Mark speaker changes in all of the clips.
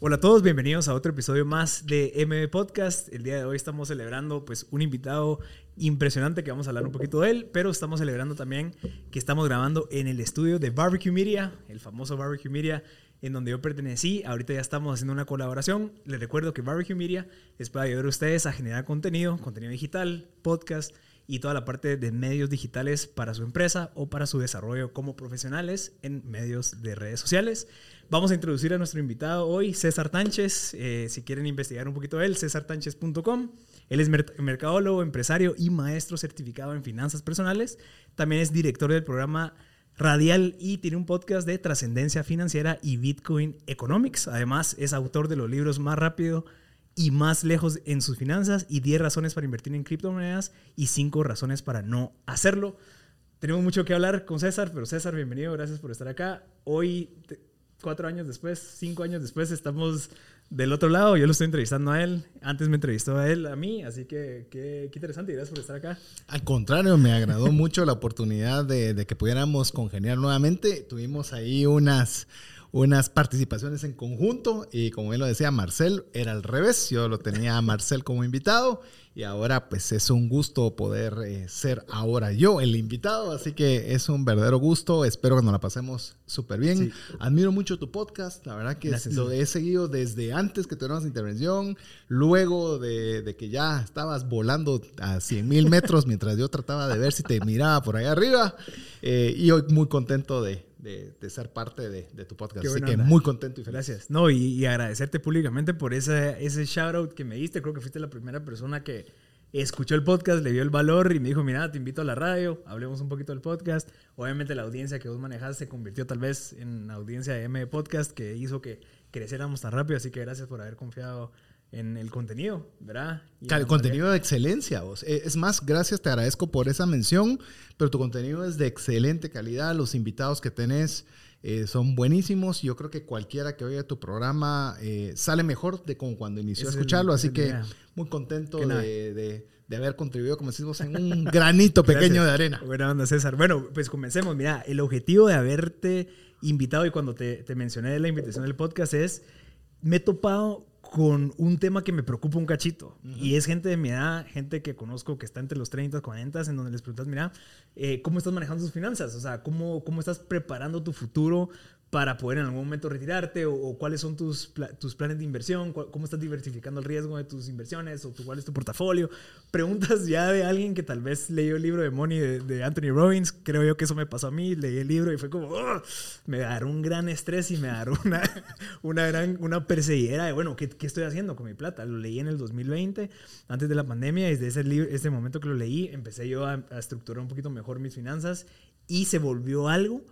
Speaker 1: Hola a todos, bienvenidos a otro episodio más de MB Podcast. El día de hoy estamos celebrando pues un invitado impresionante que vamos a hablar un poquito de él, pero estamos celebrando también que estamos grabando en el estudio de Barbecue Media, el famoso Barbecue Media en donde yo pertenecí. Ahorita ya estamos haciendo una colaboración. Les recuerdo que Barbecue Media les puede ayudar a ustedes a generar contenido, contenido digital, podcast y toda la parte de medios digitales para su empresa o para su desarrollo como profesionales en medios de redes sociales. Vamos a introducir a nuestro invitado hoy, César Tánchez. Eh, si quieren investigar un poquito de él, cesartánchez.com. Él es mercadólogo, empresario y maestro certificado en finanzas personales. También es director del programa Radial y tiene un podcast de trascendencia financiera y Bitcoin Economics. Además, es autor de los libros Más rápido y más lejos en sus finanzas y 10 razones para invertir en criptomonedas y 5 razones para no hacerlo. Tenemos mucho que hablar con César, pero César, bienvenido, gracias por estar acá. Hoy cuatro años después, cinco años después, estamos del otro lado. Yo lo estoy entrevistando a él. Antes me entrevistó a él, a mí. Así que qué, interesante. Gracias por estar acá.
Speaker 2: Al contrario, me agradó mucho la oportunidad de, de que pudiéramos congeniar nuevamente. Tuvimos ahí unas unas participaciones en conjunto y como él lo decía, Marcel era al revés, yo lo tenía a Marcel como invitado y ahora pues es un gusto poder eh, ser ahora yo el invitado, así que es un verdadero gusto, espero que nos la pasemos súper bien. Admiro mucho tu podcast, la verdad que lo he seguido desde antes que tuvieras intervención, luego de, que ya estabas volando a 100 mil metros mientras yo trataba de ver si te miraba por ahí arriba eh, y hoy muy contento de, de, ser parte de, tu podcast. Así que muy contento y feliz.
Speaker 1: Gracias. No, y, agradecerte públicamente por ese, ese shout out que me diste. Creo que fuiste la primera persona que escuchó el podcast, le vio el valor y me dijo, mira, te invito a la radio, hablemos un poquito del podcast. Obviamente la audiencia que vos manejaste se convirtió tal vez en audiencia de M Podcast que hizo que creciéramos tan rápido. Así que gracias por haber confiado en el contenido, ¿verdad?
Speaker 2: el contenido de excelencia, vos. Eh, es más, gracias, te agradezco por esa mención, pero tu contenido es de excelente calidad, los invitados que tenés eh, son buenísimos, yo creo que cualquiera que oiga tu programa eh, sale mejor de como cuando inició a escucharlo, así que muy contento de, haber contribuido, como decimos, en un granito pequeño de arena.
Speaker 1: Buena onda, César. Bueno, pues comencemos. Mira, el objetivo de haberte invitado y cuando te, te mencioné la invitación del podcast es, me he topado con un tema que me preocupa un cachito. Y es gente de mi edad, gente que conozco que está entre los 30, 40, en donde les preguntas, mira, eh, ¿cómo estás manejando tus finanzas? O sea, ¿cómo, ¿cómo estás preparando tu futuro para poder en algún momento retirarte o, cuáles son tus, tus planes de inversión, cómo estás diversificando el riesgo de tus inversiones o cuál es tu portafolio. Preguntas ya de alguien que tal vez leyó el libro de Money de, Anthony Robbins, creo yo que eso me pasó a mí, leí el libro y fue como, me dará un gran estrés y me dará una, una gran, una perseguidera de, bueno, ¿qué, ¿qué, estoy haciendo con mi plata? Lo leí en el 2020, antes de la pandemia, desde ese, libro, ese momento que lo leí, empecé yo a, a estructurar un poquito mejor mis finanzas y se volvió algo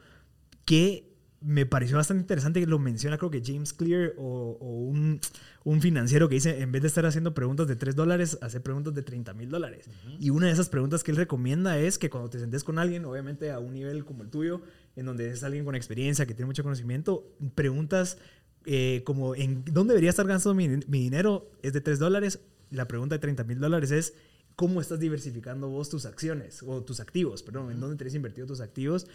Speaker 1: que me pareció bastante interesante que lo menciona, creo que James Clear o, un, un, financiero que dice, en vez de estar haciendo preguntas de 3 dólares, hace preguntas de 30 mil dólares. Y una de esas preguntas que él recomienda es que cuando te sentes con alguien, obviamente a un nivel como el tuyo, en donde es alguien con experiencia, que tiene mucho conocimiento, preguntas eh, como, ¿en dónde debería estar gastando mi, mi dinero? Es de 3 dólares. La pregunta de 30 mil dólares es, ¿cómo estás diversificando vos tus acciones o tus activos? Perdón, ¿en dónde tenés invertido tus activos?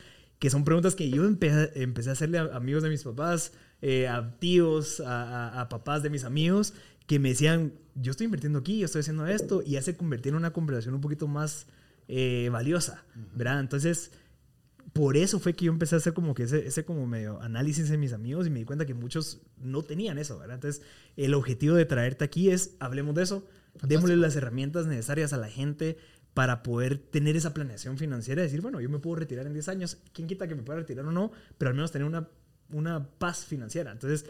Speaker 1: Que son preguntas que yo empecé, empecé a hacerle a amigos de mis papás, eh, a tíos, a, papás de mis amigos, que me decían, yo estoy invirtiendo aquí, yo estoy haciendo esto, y hace convertir en una conversación un poquito más eh, valiosa, ¿verdad? Entonces, por eso fue que yo empecé a hacer como que ese, ese como medio análisis de mis amigos y me di cuenta que muchos no tenían eso, ¿verdad? Entonces, el objetivo de traerte aquí es, hablemos de eso, démosle las herramientas necesarias a la gente para poder tener esa planeación financiera decir, bueno, yo me puedo retirar en 10 años, quién quita que me pueda retirar o no, pero al menos tener una, una paz financiera. Entonces,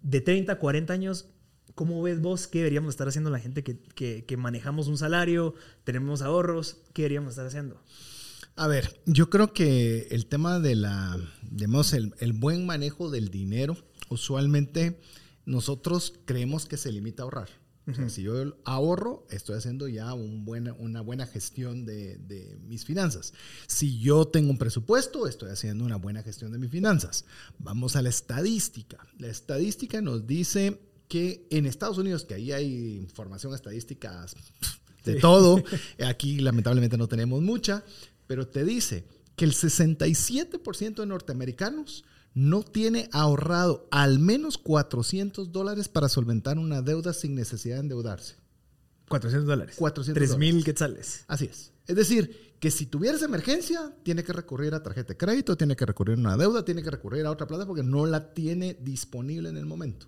Speaker 1: de 30 a 40 años, ¿cómo ves vos qué deberíamos estar haciendo la gente que, que, que manejamos un salario, tenemos ahorros? ¿Qué deberíamos estar haciendo?
Speaker 2: A ver, yo creo que el tema de la, digamos, el, el buen manejo del dinero, usualmente nosotros creemos que se limita a ahorrar si yo ahorro, estoy haciendo ya un buena, una buena gestión de, de, mis finanzas. Si yo tengo un presupuesto, estoy haciendo una buena gestión de mis finanzas. Vamos a la estadística. La estadística nos dice que en Estados Unidos, que ahí hay información estadística de todo, aquí lamentablemente no tenemos mucha, pero te dice que el 67% de norteamericanos no tiene ahorrado al menos 400 dólares para solventar una deuda sin necesidad de endeudarse.
Speaker 1: 400 dólares.
Speaker 2: 400
Speaker 1: 3 mil quetzales.
Speaker 2: Así es. Es decir, que si tuvieras emergencia, tiene que recurrir a tarjeta de crédito, tiene que recurrir a una deuda, tiene que recurrir a otra plata porque no la tiene disponible en el momento.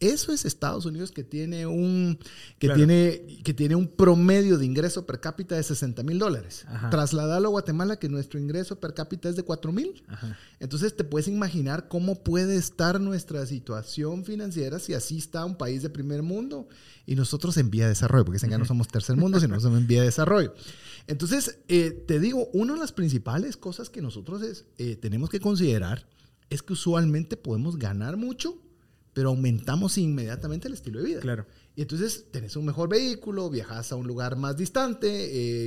Speaker 2: Eso es Estados Unidos que tiene un, que
Speaker 1: Claro.
Speaker 2: tiene, que tiene un promedio de ingreso per cápita de 60 mil dólares.
Speaker 1: Ajá.
Speaker 2: Trasladarlo a Guatemala, que nuestro ingreso per cápita es de 4 mil. Entonces te puedes imaginar cómo puede estar nuestra situación financiera si así está un país de primer mundo y nosotros en vía de desarrollo, porque dicen que no somos tercer mundo, sino somos en vía de desarrollo. Entonces, eh, te digo, una de las principales cosas que nosotros es, eh, tenemos que considerar es que usualmente podemos ganar mucho, pero aumentamos inmediatamente el estilo de vida.
Speaker 1: Claro.
Speaker 2: Y entonces tenés un mejor vehículo, viajas a un lugar más distante,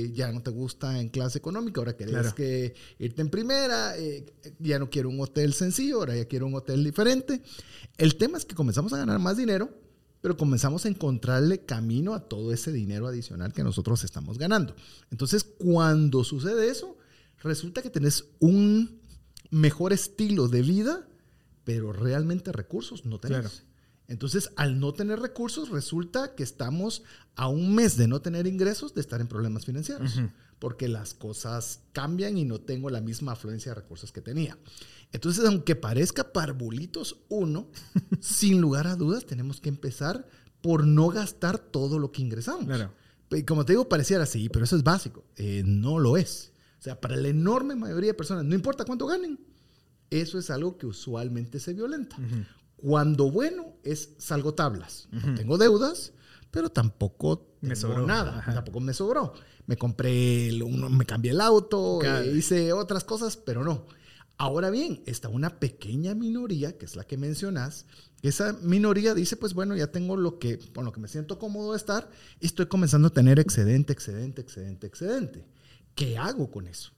Speaker 2: eh, ya no te gusta en clase económica, ahora querés
Speaker 1: Claro.
Speaker 2: que irte en primera, eh, ya no quiero un hotel sencillo, ahora ya quiero un hotel diferente. El tema es que comenzamos a ganar más dinero, pero comenzamos a encontrarle camino a todo ese dinero adicional que nosotros estamos ganando. Entonces, cuando sucede eso, resulta que tenés un mejor estilo de vida, pero realmente recursos no tenés.
Speaker 1: Claro.
Speaker 2: Entonces, al no tener recursos, resulta que estamos a un mes de no tener ingresos de estar en problemas financieros,
Speaker 1: Ujú.
Speaker 2: porque las cosas cambian y no tengo la misma afluencia de recursos que tenía. Entonces, aunque parezca parvulitos uno, sin lugar a dudas, tenemos que empezar por no gastar todo lo que ingresamos.
Speaker 1: Claro.
Speaker 2: Como te digo, pareciera así, pero eso es básico. Eh, no lo es. O sea, para la enorme mayoría de personas, no importa cuánto ganen, eso es algo que usualmente se violenta. Cuando bueno es salgo tablas. No tengo deudas, pero tampoco
Speaker 1: Me sobró.
Speaker 2: nada.
Speaker 1: Ajá.
Speaker 2: Tampoco me sobró. Me compré, el- uno- me cambié el auto, eh, hice otras cosas, pero no. Ahora bien, está una pequeña minoría, que es la que mencionas. Esa minoría dice, pues bueno, ya tengo lo que, con lo que me siento cómodo de estar y estoy comenzando a tener excedente, excedente, excedente, excedente. ¿Qué hago con eso?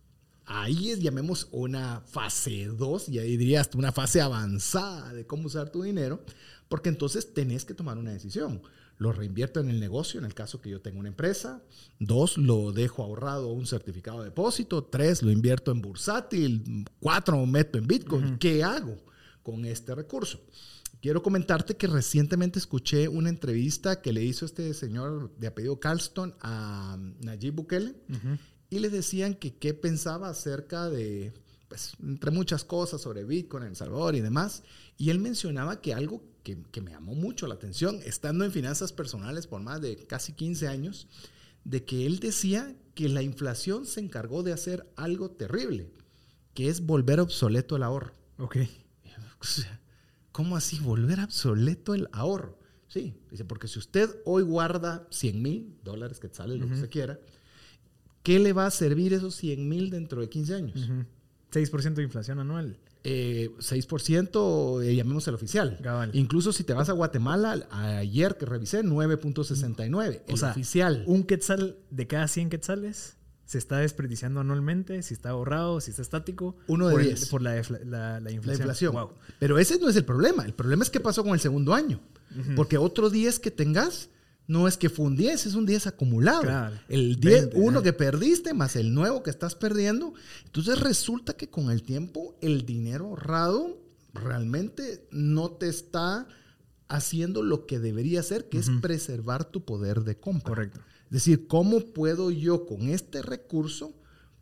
Speaker 2: Ahí es, llamemos una fase 2, y ahí diría hasta una fase avanzada de cómo usar tu dinero, porque entonces tenés que tomar una decisión. Lo reinvierto en el negocio, en el caso que yo tenga una empresa. Dos, lo dejo ahorrado un certificado de depósito. Tres, lo invierto en bursátil. Cuatro, meto en Bitcoin. ¿Qué hago con este recurso? Quiero comentarte que recientemente escuché una entrevista que le hizo este señor de apellido Carlston a Nayib Bukele. Y le decían que qué pensaba acerca de, pues, entre muchas cosas sobre Bitcoin en El Salvador y demás. Y él mencionaba que algo que, que me llamó mucho la atención, estando en finanzas personales por más de casi 15 años, de que él decía que la inflación se encargó de hacer algo terrible, que es volver obsoleto el ahorro.
Speaker 1: Ok.
Speaker 2: O sea, ¿Cómo así volver obsoleto el ahorro? Sí, dice, porque si usted hoy guarda 100 mil dólares que sale lo que usted quiera, ¿qué le va a servir esos 100 mil dentro de 15 años?
Speaker 1: Ujú. 6% de inflación anual.
Speaker 2: Eh, 6%, eh, llamemos el oficial.
Speaker 1: Cabal.
Speaker 2: Incluso si te vas a Guatemala, ayer que revisé, 9.69, el
Speaker 1: sea,
Speaker 2: oficial.
Speaker 1: Un quetzal de cada 100 quetzales se está desperdiciando anualmente, si está ahorrado, si está estático.
Speaker 2: Uno de
Speaker 1: por, el-
Speaker 2: 10.
Speaker 1: por la, la, la
Speaker 2: La
Speaker 1: inflación.
Speaker 2: inflación.
Speaker 1: Wow.
Speaker 2: Pero ese no es el problema. El problema es qué pasó con el segundo año. Porque otro 10 que tengas no es que fue un 10, es un 10 acumulado.
Speaker 1: Claro.
Speaker 2: El 10,
Speaker 1: 20,
Speaker 2: uno que perdiste más el nuevo que estás perdiendo. Entonces resulta que con el tiempo el dinero ahorrado realmente no te está haciendo lo que debería hacer, que es preservar tu poder de compra.
Speaker 1: Correcto.
Speaker 2: Es decir, ¿cómo puedo yo con este recurso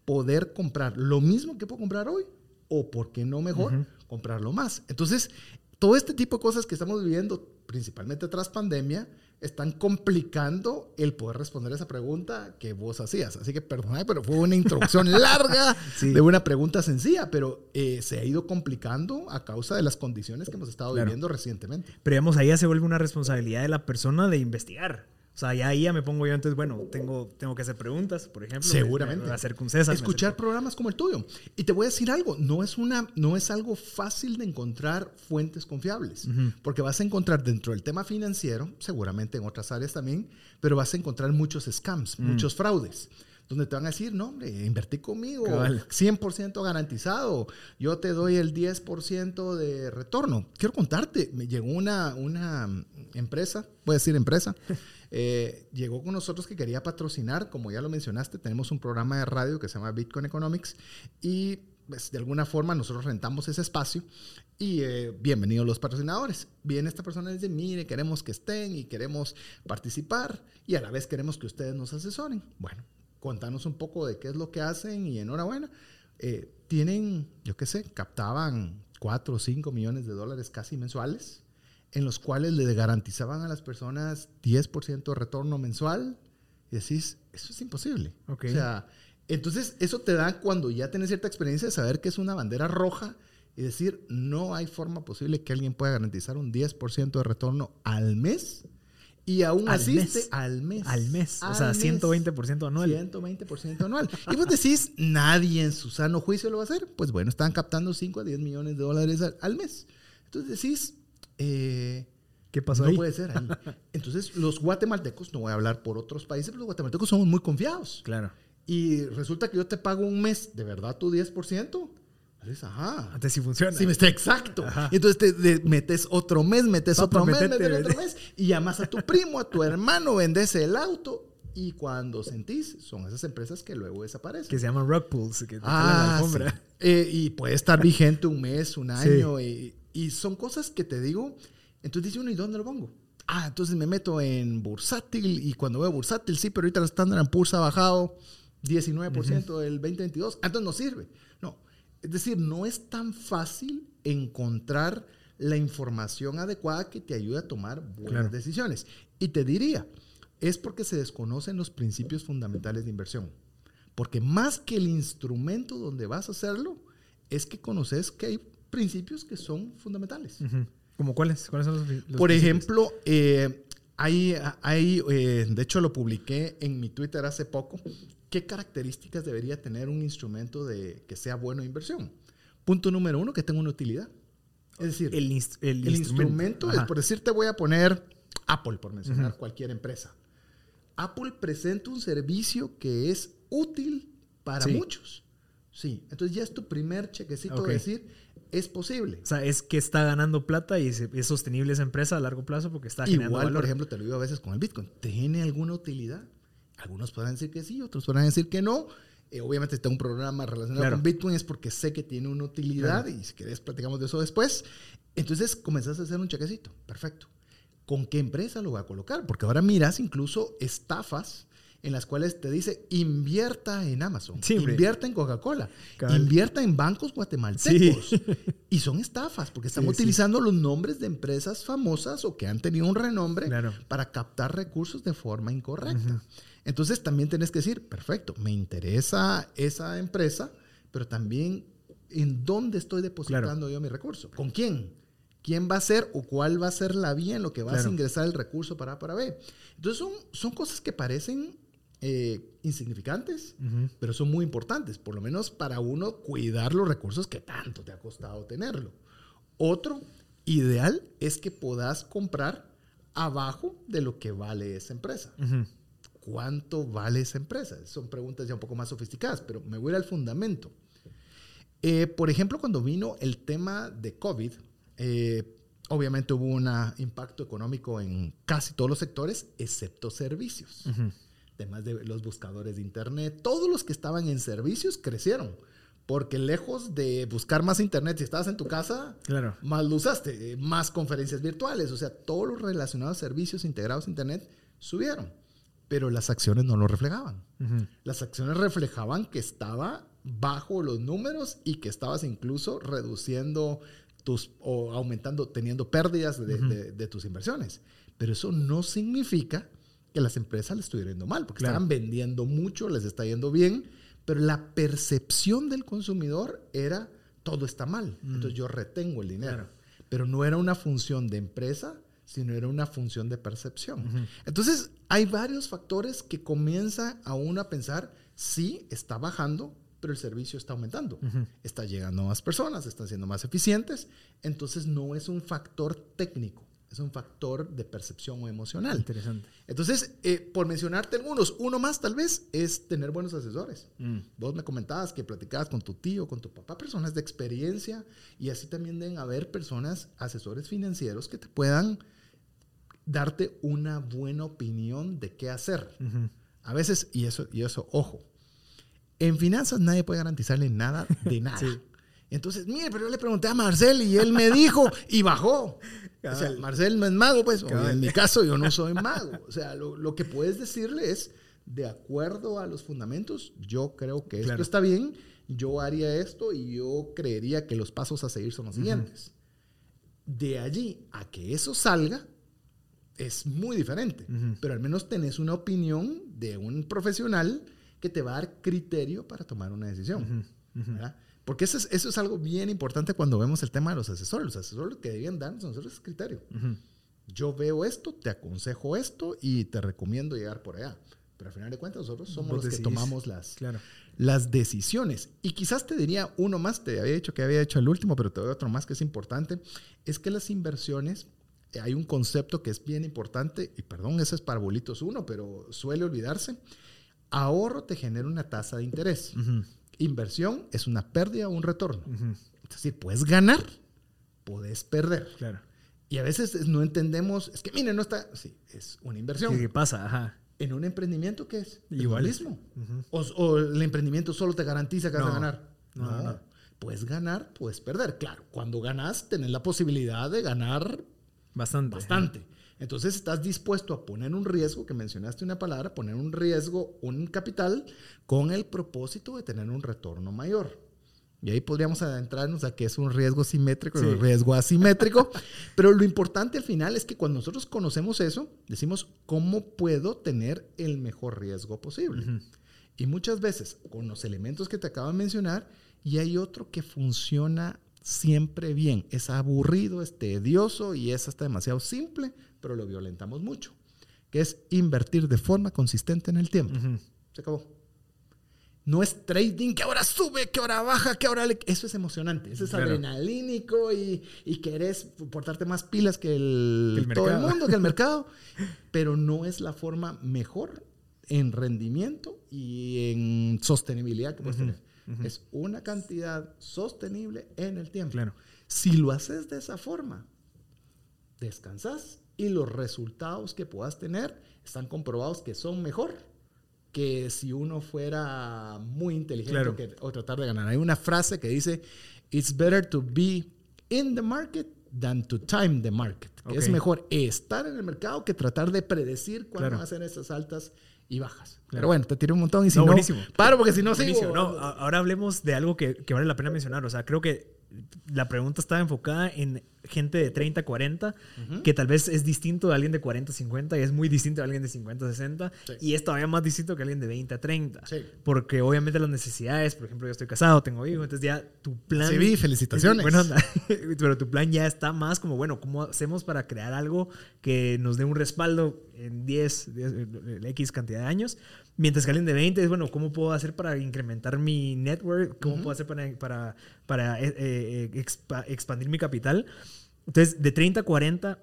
Speaker 2: poder comprar lo mismo que puedo comprar hoy? O, ¿por qué no mejor, comprarlo más? Entonces, todo este tipo de cosas que estamos viviendo, principalmente tras pandemia, están complicando el poder responder esa pregunta que vos hacías. Así que perdonad, pero fue una introducción larga
Speaker 1: Sí.
Speaker 2: de una pregunta sencilla, pero eh, se ha ido complicando a causa de las condiciones que hemos estado
Speaker 1: Claro.
Speaker 2: viviendo recientemente.
Speaker 1: Pero digamos, ahí ya se vuelve una responsabilidad de la persona de investigar. O sea, ya ahí ya me pongo yo, entonces, bueno, tengo, tengo que hacer preguntas, por ejemplo.
Speaker 2: Seguramente.
Speaker 1: Me- me hacer con César.
Speaker 2: Escuchar programas como el tuyo. Y te voy a decir algo, no es, una, no es algo fácil de encontrar fuentes confiables, porque vas a encontrar dentro del tema financiero, seguramente en otras áreas también, pero vas a encontrar muchos scams, muchos fraudes. Donde te van a decir, no, hombre, invertí conmigo,
Speaker 1: Cabal.
Speaker 2: 100% garantizado, yo te doy el 10% de retorno. Quiero contarte, me llegó una, una empresa, voy a decir empresa, eh, llegó con nosotros que quería patrocinar, como ya lo mencionaste, tenemos un programa de radio que se llama Bitcoin Economics y pues, de alguna forma nosotros rentamos ese espacio y eh, bienvenidos los patrocinadores. Viene esta persona y dice, mire, queremos que estén y queremos participar y a la vez queremos que ustedes nos asesoren. Bueno, contanos un poco de qué es lo que hacen y enhorabuena. Eh, tienen, yo qué sé, captaban 4 o 5 millones de dólares casi mensuales, en los cuales le garantizaban a las personas 10% de retorno mensual. Y decís, eso es imposible. O sea, entonces eso te da cuando ya tienes cierta experiencia de saber que es una bandera roja y decir, no hay forma posible que alguien pueda garantizar un 10% de retorno al mes. Y aún así, al mes.
Speaker 1: Al mes. o sea, 120% anual.
Speaker 2: 120% anual. y vos decís, nadie en su sano juicio lo va a hacer. Pues bueno, están captando 5 a 10 millones de dólares al, mes. Entonces decís, eh,
Speaker 1: ¿qué pasó
Speaker 2: no
Speaker 1: ahí?
Speaker 2: puede ser. Entonces, los guatemaltecos, no voy a hablar por otros países, pero los guatemaltecos somos muy confiados.
Speaker 1: Claro.
Speaker 2: Y resulta que yo te pago un mes, ¿de verdad tu 10%? Dices, ajá.
Speaker 1: Antes sí funciona.
Speaker 2: Sí, está exacto. Y entonces te, metes otro mes, metes otro mes, metes otro mes, y llamas a tu primo, a tu hermano, vendes el auto. Y cuando sentís, son esas empresas que luego desaparecen.
Speaker 1: Que se llaman rock pools, que te ah, la
Speaker 2: eh, y puede estar vigente un mes, un año. Y, y, son cosas que te digo. Entonces dice uno, ¿y dónde lo pongo? Ah, entonces me meto en bursátil. Y cuando veo bursátil, sí, pero ahorita el Standard Poor's ha bajado 19% del 2022. Entonces no sirve. Es decir, no es tan fácil encontrar la información adecuada que te ayude a tomar buenas decisiones. Y te diría, es porque se desconocen los principios fundamentales de inversión. Porque más que el instrumento donde vas a hacerlo, es que conoces que hay principios que son fundamentales.
Speaker 1: ¿Como cuáles? ¿Cuáles son los,
Speaker 2: Por ejemplo, eh, hay, hay eh, de hecho lo publiqué en mi Twitter hace poco, ¿qué características debería tener un instrumento de, que sea bueno de inversión? Punto número uno, que tenga una utilidad. Es decir,
Speaker 1: el,
Speaker 2: instrumento, es, por decirte, voy a poner Apple, por mencionar cualquier empresa. Apple presenta un servicio que es útil para muchos. Sí, entonces ya es tu primer chequecito de decir, es posible.
Speaker 1: O sea, es que está ganando plata y es, sostenible esa empresa a largo plazo porque está generando
Speaker 2: Igual, por ejemplo, te lo digo a veces con el Bitcoin. ¿Tiene alguna utilidad? Algunos podrán decir que sí, otros podrán decir que no. Eh, obviamente, está un programa relacionado con Bitcoin es porque sé que tiene una utilidad y si querés platicamos de eso después. Entonces, comenzás a hacer un chequecito. Perfecto. ¿Con qué empresa lo voy a colocar? Porque ahora miras incluso estafas en las cuales te dice invierta en Amazon, invierta en Coca-Cola, invierta en bancos guatemaltecos. Y son estafas porque están utilizando los nombres de empresas famosas o que han tenido un renombre para captar recursos de forma incorrecta. Entonces también tenés que decir, perfecto, me interesa esa empresa, pero también en dónde estoy depositando yo mi recurso, con quién, quién va a ser o cuál va a ser la vía en lo que vas a ingresar el recurso para para B. Entonces son, son cosas que parecen eh, insignificantes, pero son muy importantes, por lo menos para uno cuidar los recursos que tanto te ha costado tenerlo. Otro ideal es que puedas comprar abajo de lo que vale esa empresa cuánto vale esa empresa. Son preguntas ya un poco más sofisticadas, pero me voy al fundamento. Eh, por ejemplo, cuando vino el tema de COVID, eh, obviamente hubo un impacto económico en casi todos los sectores, excepto servicios. Además de los buscadores de Internet, todos los que estaban en servicios crecieron. Porque lejos de buscar más Internet, si estabas en tu casa,
Speaker 1: claro.
Speaker 2: más lo usaste, más conferencias virtuales, o sea, todos los relacionados a servicios integrados a Internet subieron pero las acciones no lo reflejaban. Las acciones reflejaban que estaba bajo los números y que estabas incluso reduciendo tus o aumentando, teniendo pérdidas de, tus inversiones. Pero eso no significa que las empresas le estuvieran yendo mal, porque estaban vendiendo mucho, les está yendo bien, pero la percepción del consumidor era todo está mal, entonces yo retengo el dinero. Pero no era una función de empresa, sino era una función de percepción. Entonces, hay varios factores que comienza a uno a pensar, sí, está bajando, pero el servicio está aumentando. Está llegando a más personas, están siendo más eficientes. Entonces, no es un factor técnico, es un factor de percepción o emocional.
Speaker 1: Interesante.
Speaker 2: Entonces, eh, por mencionarte algunos, uno más tal vez es tener buenos asesores. Mm. Vos me comentabas que platicabas con tu tío, con tu papá, personas de experiencia, y así también deben haber personas, asesores financieros que te puedan darte una buena opinión de qué hacer. A veces, y eso, y eso, ojo, En finanzas nadie puede garantizarle nada de nada. Entonces, mire, pero yo le pregunté a Marcel y él me dijo y bajó. O sea, Marcel no es mago, pues. en mi caso, yo no soy mago. O sea, lo, que puedes decirle es, de acuerdo a los fundamentos, yo creo que esto está bien, yo haría esto y yo creería que los pasos a seguir son los siguientes. De allí a que eso salga, es muy diferente. Pero al menos tenés una opinión de un profesional que te va a dar criterio para tomar una decisión. Porque eso es, eso es algo bien importante cuando vemos el tema de los asesores. Los asesores que debían darnos a nosotros es criterio. Yo veo esto, te aconsejo esto y te recomiendo llegar por allá. Pero al final de cuentas nosotros somos los que tomamos las, las decisiones. Y quizás te diría uno más, te había dicho que había hecho el último, pero te doy otro más que es importante, es que las inversiones, eh, hay un concepto que es bien importante, y perdón, ese es para bolitos uno, pero suele olvidarse, ahorro te genera una tasa de interés. Inversión es una pérdida o un retorno. Es decir, puedes ganar, puedes perder.
Speaker 1: Claro.
Speaker 2: Y a veces no entendemos, es que mire, no está, sí, es una inversión.
Speaker 1: ¿Qué pasa? Ajá.
Speaker 2: En un emprendimiento, ¿qué es? Igualismo. o, el emprendimiento solo te garantiza que vas a ganar. No, no, Puedes ganar, puedes perder. Claro, cuando ganas, tenés la posibilidad de ganar
Speaker 1: bastante.
Speaker 2: Bastante. Entonces estás dispuesto a poner un riesgo, que mencionaste una palabra, poner un riesgo, un capital, con el propósito de tener un retorno mayor. Y ahí podríamos adentrarnos a qué es un riesgo simétrico y un riesgo asimétrico. Pero lo importante al final es que cuando nosotros conocemos eso, decimos, ¿cómo puedo tener el mejor riesgo posible? Y muchas veces, con los elementos que te acabo de mencionar, y hay otro que funciona siempre bien. Es aburrido, es tedioso y es hasta demasiado simple, pero lo violentamos mucho, que es invertir de forma consistente en el tiempo. Se acabó. No es trading que ahora sube, que ahora baja, que ahora... Le... Eso es emocionante, eso es adrenalínico y, y, querés portarte más pilas que el, todo el mundo, que el mercado, pero no es la forma mejor en rendimiento y en sostenibilidad que puedes tener. Es una cantidad sostenible en el tiempo.
Speaker 1: Claro.
Speaker 2: Si lo haces de esa forma, descansas y los resultados que puedas tener están comprobados que son mejor que si uno fuera muy inteligente o tratar de ganar. Hay una frase que dice, it's better to be in the market than to time the market. Es mejor estar en el mercado que tratar de predecir cuándo a ser esas altas y bajas. Pero bueno, te tiré un montón y si no, paro porque si no sigo.
Speaker 1: No, ahora hablemos de algo que, que vale la pena mencionar. O sea, creo que la pregunta estaba enfocada en gente de 30, 40, que tal vez es distinto de alguien de 40, 50 y es muy distinto de alguien de 50, 60 y es todavía más distinto que alguien de 20 30. Porque obviamente las necesidades, por ejemplo, yo estoy casado, tengo hijos, entonces ya tu plan...
Speaker 2: Sí, felicitaciones.
Speaker 1: Bueno, pero tu plan ya está más como, bueno, ¿cómo hacemos para crear algo que nos dé un respaldo en 10, 10 X cantidad de años? Mientras que alguien de 20 es, bueno, ¿cómo puedo hacer para incrementar mi network? ¿Cómo puedo hacer para, para, para eh, eh, expandir mi capital? Entonces, de 30 a 40,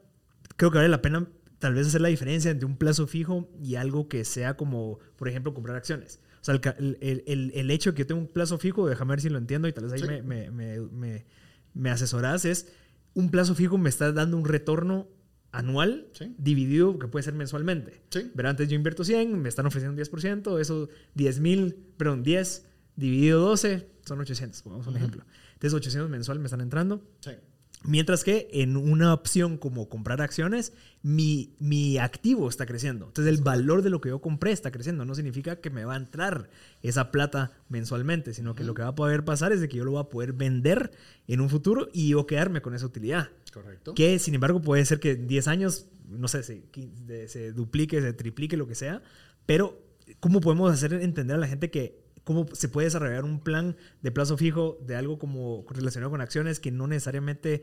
Speaker 1: creo que vale la pena tal vez hacer la diferencia entre un plazo fijo y algo que sea como, por ejemplo, comprar acciones. O sea, el, el, el, hecho de que yo tengo un plazo fijo, déjame ver si lo entiendo y tal vez ahí me, me, me, me, asesoras, es un plazo fijo me está dando un retorno anual dividido, que puede ser mensualmente.
Speaker 2: Sí.
Speaker 1: Pero antes yo invierto 100, me están ofreciendo un 10%, eso 10 mil, perdón, 10 dividido 12 son 800, pongamos un ejemplo. Entonces 800 mensual me están entrando.
Speaker 2: Sí.
Speaker 1: Mientras que en una opción como comprar acciones, mi, mi activo está creciendo. Entonces el valor de lo que yo compré está creciendo. No significa que me va a entrar esa plata mensualmente, sino que lo que va a poder pasar es de que yo lo voy a poder vender en un futuro y yo quedarme con esa utilidad.
Speaker 2: Correcto.
Speaker 1: Que sin embargo puede ser que en 10 años, no sé, se, se duplique, se triplique, lo que sea. Pero ¿cómo podemos hacer entender a la gente que cómo se puede desarrollar un plan de plazo fijo de algo como relacionado con acciones que no necesariamente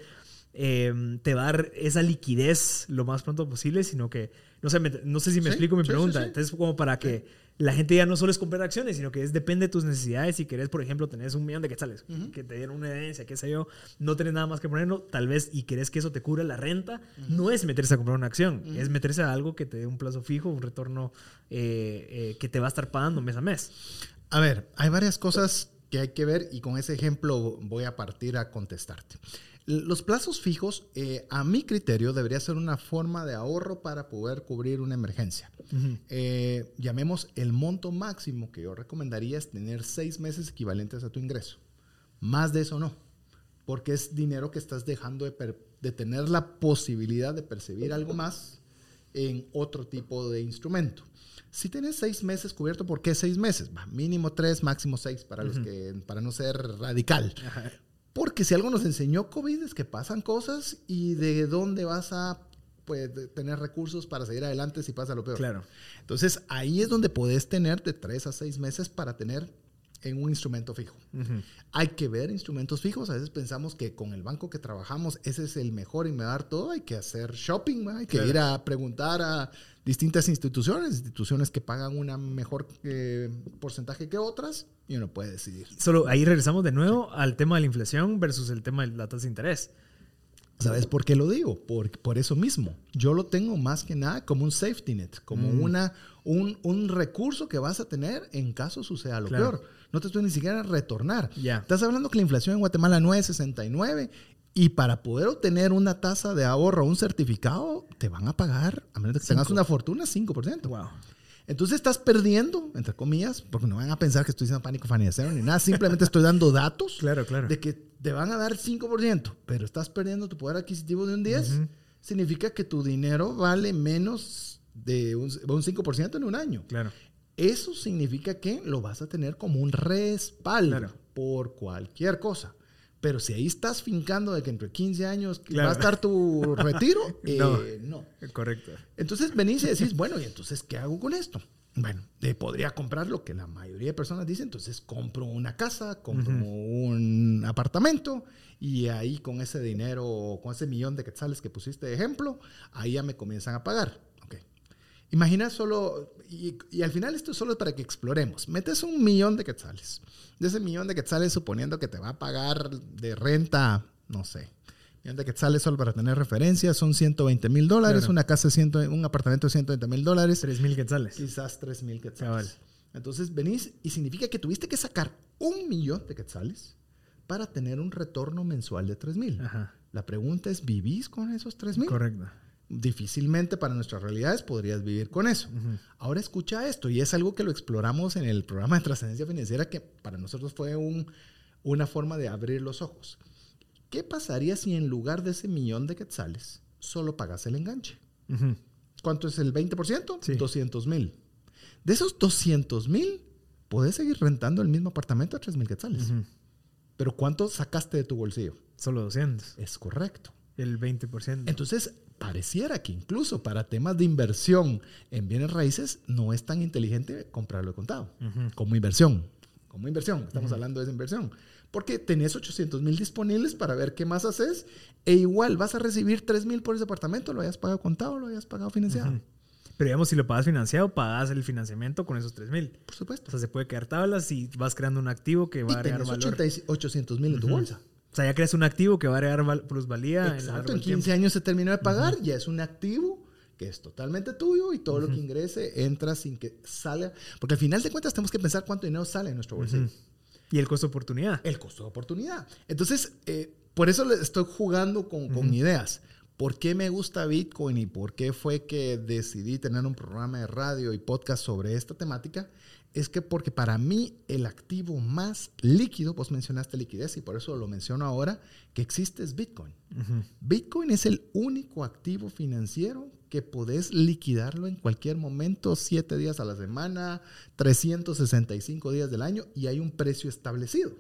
Speaker 1: em, te va a dar esa liquidez lo más pronto posible, sino que, no sé, no sé si me explico mi pregunta. Entonces, como para que la gente ya no solo es comprar acciones, sino que es depende de tus necesidades. Si querés, por ejemplo, tenés un millón de quetzales, que te dieron una herencia, qué sé yo, no tenés nada más que ponerlo, tal vez, y querés que eso te cubra la renta, no es meterse a comprar una acción, es meterse a algo que te dé un plazo fijo, un retorno eh, eh, que te va a estar pagando mes a mes.
Speaker 2: A ver, hay varias cosas que hay que ver y con ese ejemplo voy a partir a contestarte. Los plazos fijos, eh, a mi criterio, debería ser una forma de ahorro para poder cubrir una emergencia. Eh, llamemos el monto máximo que yo recomendaría es tener seis meses equivalentes a tu ingreso. Más de eso no, porque es dinero que estás dejando de, de tener la posibilidad de percibir algo más en otro tipo de instrumento. Si tienes seis meses cubierto, ¿por qué seis meses? mínimo tres, máximo seis para, los que, para no ser radical. Porque si algo nos enseñó COVID es que pasan cosas y de dónde vas a pues, tener recursos para seguir adelante si pasa lo peor.
Speaker 1: Claro.
Speaker 2: Entonces ahí es donde puedes tener de tres a seis meses para tener en un instrumento fijo. Hay que ver instrumentos fijos. A veces pensamos que con el banco que trabajamos ese es el mejor y me dar todo. Hay que hacer shopping, hay que ir a preguntar a distintas instituciones, instituciones que pagan una mejor eh, porcentaje que otras y uno puede decidir.
Speaker 1: Solo ahí regresamos de nuevo al tema de la inflación versus el tema de la tasa de interés.
Speaker 2: ¿Sabes por qué lo digo? Por, por eso mismo. Yo lo tengo más que nada como un safety net, como mm. una, un, un, recurso que vas a tener en caso suceda lo peor. No te estoy ni siquiera retornar. Estás hablando que la inflación en Guatemala no es 69 y para poder obtener una tasa de ahorro, un certificado, te van a pagar, a menos que tengas una fortuna, 5%. Wow. Entonces estás perdiendo, entre comillas, porque no van a pensar que estoy diciendo pánico financiero ni nada, simplemente estoy dando datos
Speaker 1: claro, claro.
Speaker 2: de que te van a dar 5%, pero estás perdiendo tu poder adquisitivo de un 10, significa que tu dinero vale menos de un, un 5% en un año.
Speaker 1: Claro.
Speaker 2: Eso significa que lo vas a tener como un respaldo por cualquier cosa. Pero si ahí estás fincando de que entre 15 años va a estar tu retiro, eh, no,
Speaker 1: Correcto.
Speaker 2: Entonces venís y decís, bueno, ¿y entonces qué hago con esto? Bueno, podría comprar lo que la mayoría de personas dicen, entonces compro una casa, compro un apartamento y ahí con ese dinero, con ese millón de quetzales que pusiste de ejemplo, ahí ya me comienzan a pagar. Imagina solo, y, al final esto solo es para que exploremos. Metes un millón de quetzales. De ese millón de quetzales, suponiendo que te va a pagar de renta, no sé, millón de quetzales solo para tener referencia, son 120 mil dólares. Una casa, ciento, un apartamento de 120 mil dólares.
Speaker 1: 3 mil quetzales.
Speaker 2: Quizás 3 mil quetzales. Entonces venís y significa que tuviste que sacar un millón de quetzales para tener un retorno mensual de 3 mil. La pregunta es, ¿vivís con esos 3 mil?
Speaker 1: Correcto
Speaker 2: difícilmente para nuestras realidades podrías vivir con eso. Ahora escucha esto, y es algo que lo exploramos en el programa de trascendencia financiera, que para nosotros fue un, una forma de abrir los ojos. ¿Qué pasaría si en lugar de ese millón de quetzales solo pagas el enganche? ¿Cuánto es el 20%? 200 mil. De esos 200 mil, puedes seguir rentando el mismo apartamento a 3 mil quetzales. Pero ¿cuánto sacaste de tu bolsillo?
Speaker 1: Solo 200.
Speaker 2: Es correcto.
Speaker 1: El 20%.
Speaker 2: Entonces, pareciera que incluso para temas de inversión en bienes raíces no es tan inteligente comprarlo de contado como inversión. Como inversión, estamos hablando de esa inversión. Porque tenés 800 mil disponibles para ver qué más haces e igual vas a recibir 3 mil por ese apartamento, lo hayas pagado contado, lo hayas pagado financiado.
Speaker 1: Pero digamos, si lo pagas financiado, pagas el financiamiento con esos 3 mil.
Speaker 2: Por supuesto.
Speaker 1: O sea, se puede quedar tablas y vas creando un activo que va a agregar valor.
Speaker 2: 800 mil en tu bolsa.
Speaker 1: O sea, ya creas un activo que va a agregar plusvalía.
Speaker 2: Exacto, en, 15 años se terminó de pagar, ya es un activo que es totalmente tuyo y todo lo que ingrese entra sin que salga. Porque al final de cuentas tenemos que pensar cuánto dinero sale en nuestro bolsillo.
Speaker 1: Y el costo de oportunidad.
Speaker 2: El costo de oportunidad. Entonces, eh, por eso estoy jugando con, con ideas. ¿Por qué me gusta Bitcoin y por qué fue que decidí tener un programa de radio y podcast sobre esta temática? Es que porque para mí el activo más líquido, vos mencionaste liquidez y por eso lo menciono ahora, que existe es Bitcoin. Bitcoin es el único activo financiero que podés liquidarlo en cualquier momento, siete días a la semana, 365 días del año y hay un precio establecido.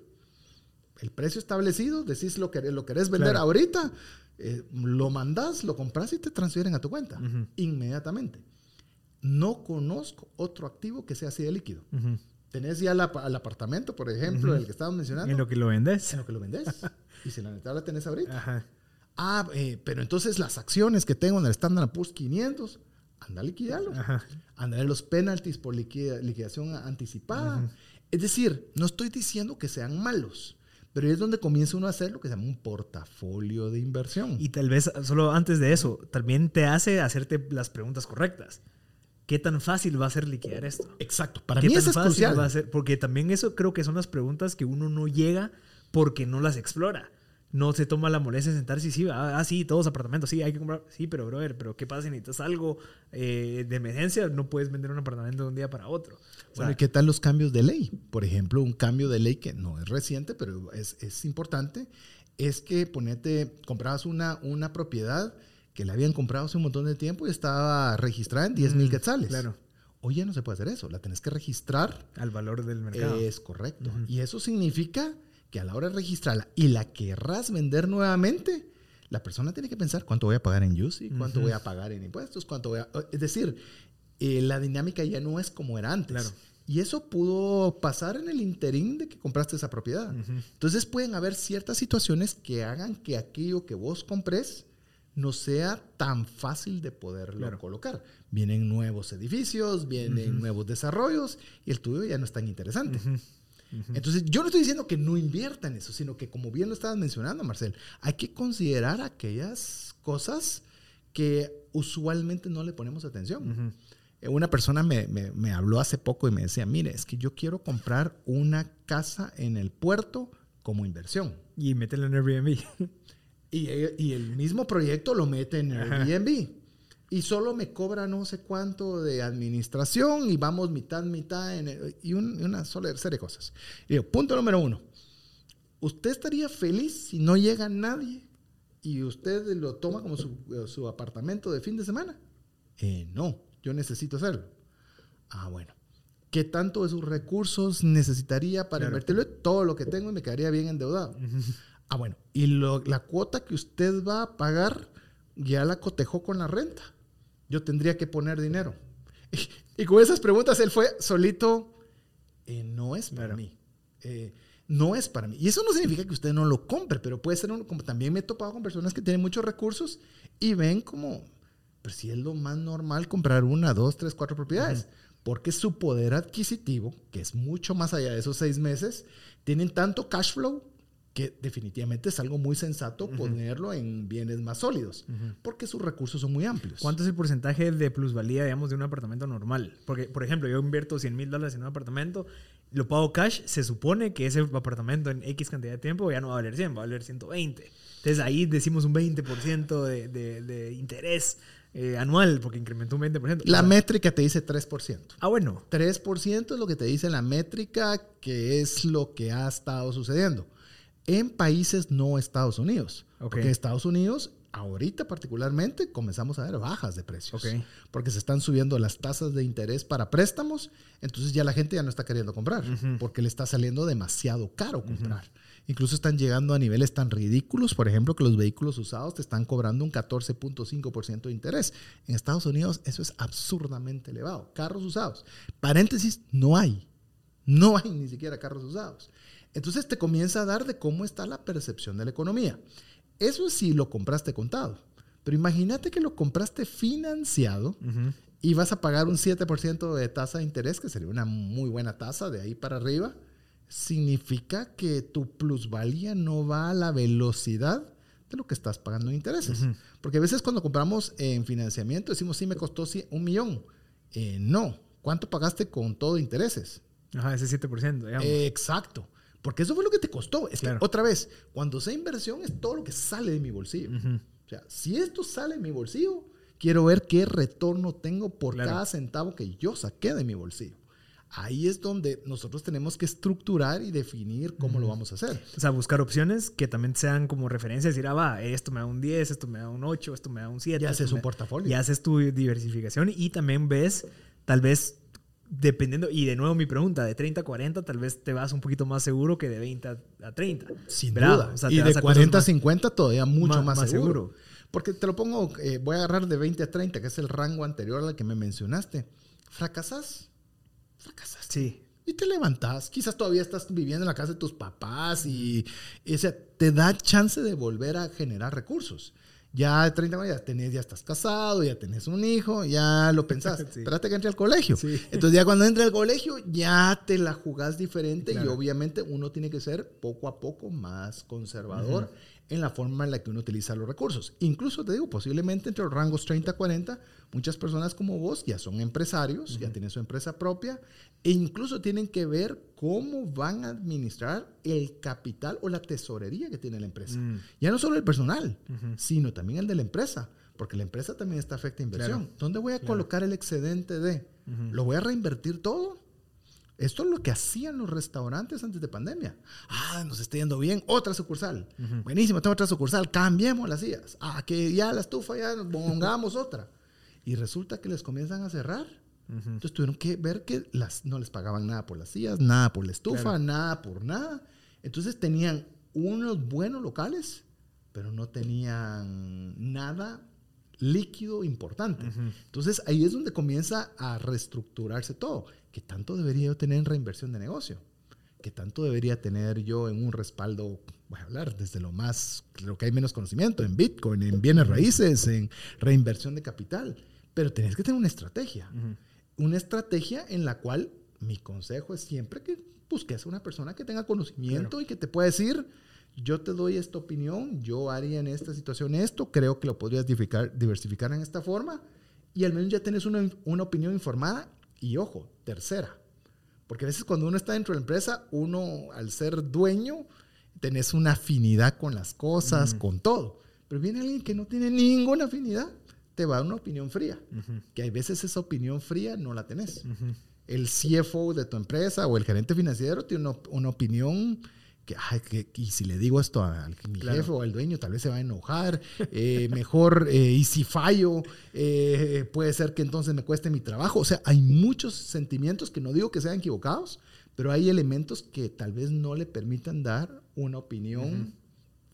Speaker 2: El precio establecido, decís lo que lo querés vender ahorita, eh, lo mandás, lo compras y te transfieren a tu cuenta inmediatamente. No conozco otro activo que sea así de líquido. Tenés ya el apartamento, por ejemplo, el que estábamos mencionando.
Speaker 1: En lo que lo vendes.
Speaker 2: En lo que lo vendes. y si la neta la tenés ahorita. Ah, eh, pero entonces las acciones que tengo en el Standard Poor's 500, anda a liquidarlos. Anda a los penalties por liquidación anticipada. Es decir, no estoy diciendo que sean malos. Pero es donde comienza uno a hacer lo que se llama un portafolio de inversión.
Speaker 1: Y tal vez, solo antes de eso, también te hace hacerte las preguntas correctas. ¿Qué tan fácil va a ser liquidar esto?
Speaker 2: Exacto. Para mí eso es crucial.
Speaker 1: porque también eso creo que son las preguntas que uno no llega porque no las explora. no se toma la molestia de sentarse y sí, ah, ah, sí, todos apartamentos, sí, hay que comprar. Sí, pero brother, pero ¿qué pasa si necesitas algo eh, de emergencia? No puedes vender un apartamento de un día para otro.
Speaker 2: O sea, bueno, ¿qué tal los cambios de ley? Por ejemplo, un cambio de ley que no es reciente, pero es, es importante, es que ponete, comprabas una, una propiedad que la habían comprado hace un montón de tiempo y estaba registrada en 10 mil mm, quetzales. Claro. Hoy ya no se puede hacer eso, la tenés que registrar.
Speaker 1: Al valor del mercado.
Speaker 2: Es correcto. Y eso significa que a la hora de registrarla y la querrás vender nuevamente, la persona tiene que pensar cuánto voy a pagar en UCI, cuánto voy a pagar en impuestos, cuánto voy a... Es decir, eh, la dinámica ya no es como era antes. Claro. Y eso pudo pasar en el interín de que compraste esa propiedad. Entonces pueden haber ciertas situaciones que hagan que aquello que vos compres no sea tan fácil de poderlo colocar. Vienen nuevos edificios, vienen nuevos desarrollos y el tuyo ya no es tan interesante. Entonces, yo no estoy diciendo que no invierta en eso, sino que como bien lo estabas mencionando, Marcel, hay que considerar aquellas cosas que usualmente no le ponemos atención. Eh, una persona me, me, habló hace poco y me decía, mire, es que yo quiero comprar una casa en el puerto como inversión.
Speaker 1: Y métela en Airbnb.
Speaker 2: y, y, el mismo proyecto lo mete en Airbnb y solo me cobra no sé cuánto de administración y vamos mitad, mitad en y, una sola serie de cosas. Y digo, punto número uno, ¿usted estaría feliz si no llega nadie y usted lo toma como su, apartamento de fin de semana? Eh, no, yo necesito hacerlo. Ah, bueno. ¿Qué tanto de sus recursos necesitaría para invertirlo? Todo lo que tengo y me quedaría bien endeudado. Ah, bueno. Y la cuota que usted va a pagar ya la cotejó con la renta yo tendría que poner dinero. Y, con esas preguntas él fue solito, eh, no es para mí. Eh, no es para mí. Y eso no significa que usted no lo compre, pero puede ser, como también me he topado con personas que tienen muchos recursos y ven como, pero si es lo más normal comprar una, dos, tres, cuatro propiedades. Porque su poder adquisitivo, que es mucho más allá de esos seis meses, tienen tanto cash flow que definitivamente es algo muy sensato ponerlo en bienes más sólidos, porque sus recursos son muy amplios.
Speaker 1: ¿Cuánto es el porcentaje de plusvalía, digamos, de un apartamento normal? Porque, por ejemplo, yo invierto 100 mil dólares en un apartamento, lo pago cash, se supone que ese apartamento en X cantidad de tiempo ya no va a valer 100, va a valer 120. Entonces ahí decimos un 20% de, de, de interés. Eh, anual, porque incrementó un 20%.
Speaker 2: La métrica te dice 3%.
Speaker 1: Ah, bueno.
Speaker 2: 3% es lo que te dice la métrica, que es lo que ha estado sucediendo en países no Estados Unidos. Porque en Estados Unidos, ahorita particularmente, comenzamos a ver bajas de precios. Porque se están subiendo las tasas de interés para préstamos, entonces ya la gente ya no está queriendo comprar, porque le está saliendo demasiado caro comprar. Incluso están llegando a niveles tan ridículos, por ejemplo, que los vehículos usados te están cobrando un 14.5% de interés. En Estados Unidos eso es absurdamente elevado. Carros usados. Paréntesis, no hay. No hay ni siquiera carros usados. Entonces te comienza a dar de cómo está la percepción de la economía. Eso sí lo compraste contado. Pero imagínate que lo compraste financiado y vas a pagar un 7% de tasa de interés, que sería una muy buena tasa de ahí para arriba. Significa que tu plusvalía no va a la velocidad de lo que estás pagando en intereses. Porque a veces cuando compramos en financiamiento decimos, sí, me costó un millón. Eh, no. ¿Cuánto pagaste con todo intereses?
Speaker 1: Ajá, ese 7%. Digamos.
Speaker 2: exacto. Porque eso fue lo que te costó. Es que, otra vez, cuando sea inversión es todo lo que sale de mi bolsillo. O sea, si esto sale de mi bolsillo, quiero ver qué retorno tengo por cada centavo que yo saqué de mi bolsillo. Ahí es donde nosotros tenemos que estructurar y definir cómo lo vamos a hacer.
Speaker 1: O sea, buscar opciones que también sean como referencia, decir, ah, va, esto me da un 10, esto me da un 8, esto me da un 7.
Speaker 2: Ya haces un portafolio.
Speaker 1: Ya haces tu diversificación y también ves, tal vez, dependiendo, y de nuevo mi pregunta, de 30 a 40 tal vez te vas un poquito más seguro que de 20 a 30.
Speaker 2: Sin duda. y de 40 a 50 todavía mucho más, seguro. Porque te lo pongo, eh, voy a agarrar de 20 a 30, que es el rango anterior al que me mencionaste. ¿Fracasas? Fracasas.
Speaker 1: Sí.
Speaker 2: Y te levantas. Quizás todavía estás viviendo en la casa de tus papás y, y te da chance de volver a generar recursos ya de 30 años ya, tenés, ya estás casado, ya tenés un hijo, ya lo pensás. Espérate que entre al colegio. Entonces ya cuando entra al colegio ya te la jugás diferente y obviamente uno tiene que ser poco a poco más conservador en la forma en la que uno utiliza los recursos. Incluso te digo, posiblemente entre los rangos 30-40, muchas personas como vos ya son empresarios, ya tienen su empresa propia e incluso tienen que ver cómo van a administrar el capital o la tesorería que tiene la empresa.
Speaker 1: Mm.
Speaker 2: Ya no solo el personal, sino también el de la empresa, porque la empresa también está afecta a inversión. ¿Dónde voy a colocar el excedente de? ¿Lo voy a reinvertir todo? Esto es lo que hacían los restaurantes antes de pandemia. Ah, nos está yendo bien. Otra sucursal. Buenísimo, tengo otra sucursal. Cambiemos las sillas. Ah, que ya la estufa, ya pongamos otra. Y resulta que les comienzan a cerrar. Entonces tuvieron que ver que las, no les pagaban nada por las sillas, nada por la estufa, nada por nada. Entonces tenían unos buenos locales, pero no tenían nada líquido importante. Entonces ahí es donde comienza a reestructurarse todo. ¿Qué tanto debería yo tener en reinversión de negocio? ¿Qué tanto debería tener yo en un respaldo? Voy a hablar desde lo más, lo que hay menos conocimiento, en Bitcoin, en bienes raíces, en reinversión de capital. Pero tenés que tener una estrategia. Una estrategia en la cual mi consejo es siempre que busques a una persona que tenga conocimiento y que te pueda decir, yo te doy esta opinión, yo haría en esta situación esto, creo que lo podrías diversificar, diversificar en esta forma y al menos ya tienes una, una, opinión informada y ojo, tercera, porque a veces cuando uno está dentro de la empresa, uno al ser dueño, tenés una afinidad con las cosas, con todo, pero viene alguien que no tiene ninguna afinidad, te va a una opinión fría, que hay veces esa opinión fría no la tenés. El CFO de tu empresa o el gerente financiero tiene una, una opinión que, ay, que, y si le digo esto al mi
Speaker 1: Claro.
Speaker 2: jefe o al dueño, tal vez se va a enojar. eh, mejor, eh, y si fallo, eh, puede ser que entonces me cueste mi trabajo. O sea, hay muchos sentimientos que no digo que sean equivocados, pero hay elementos que tal vez no le permitan dar una opinión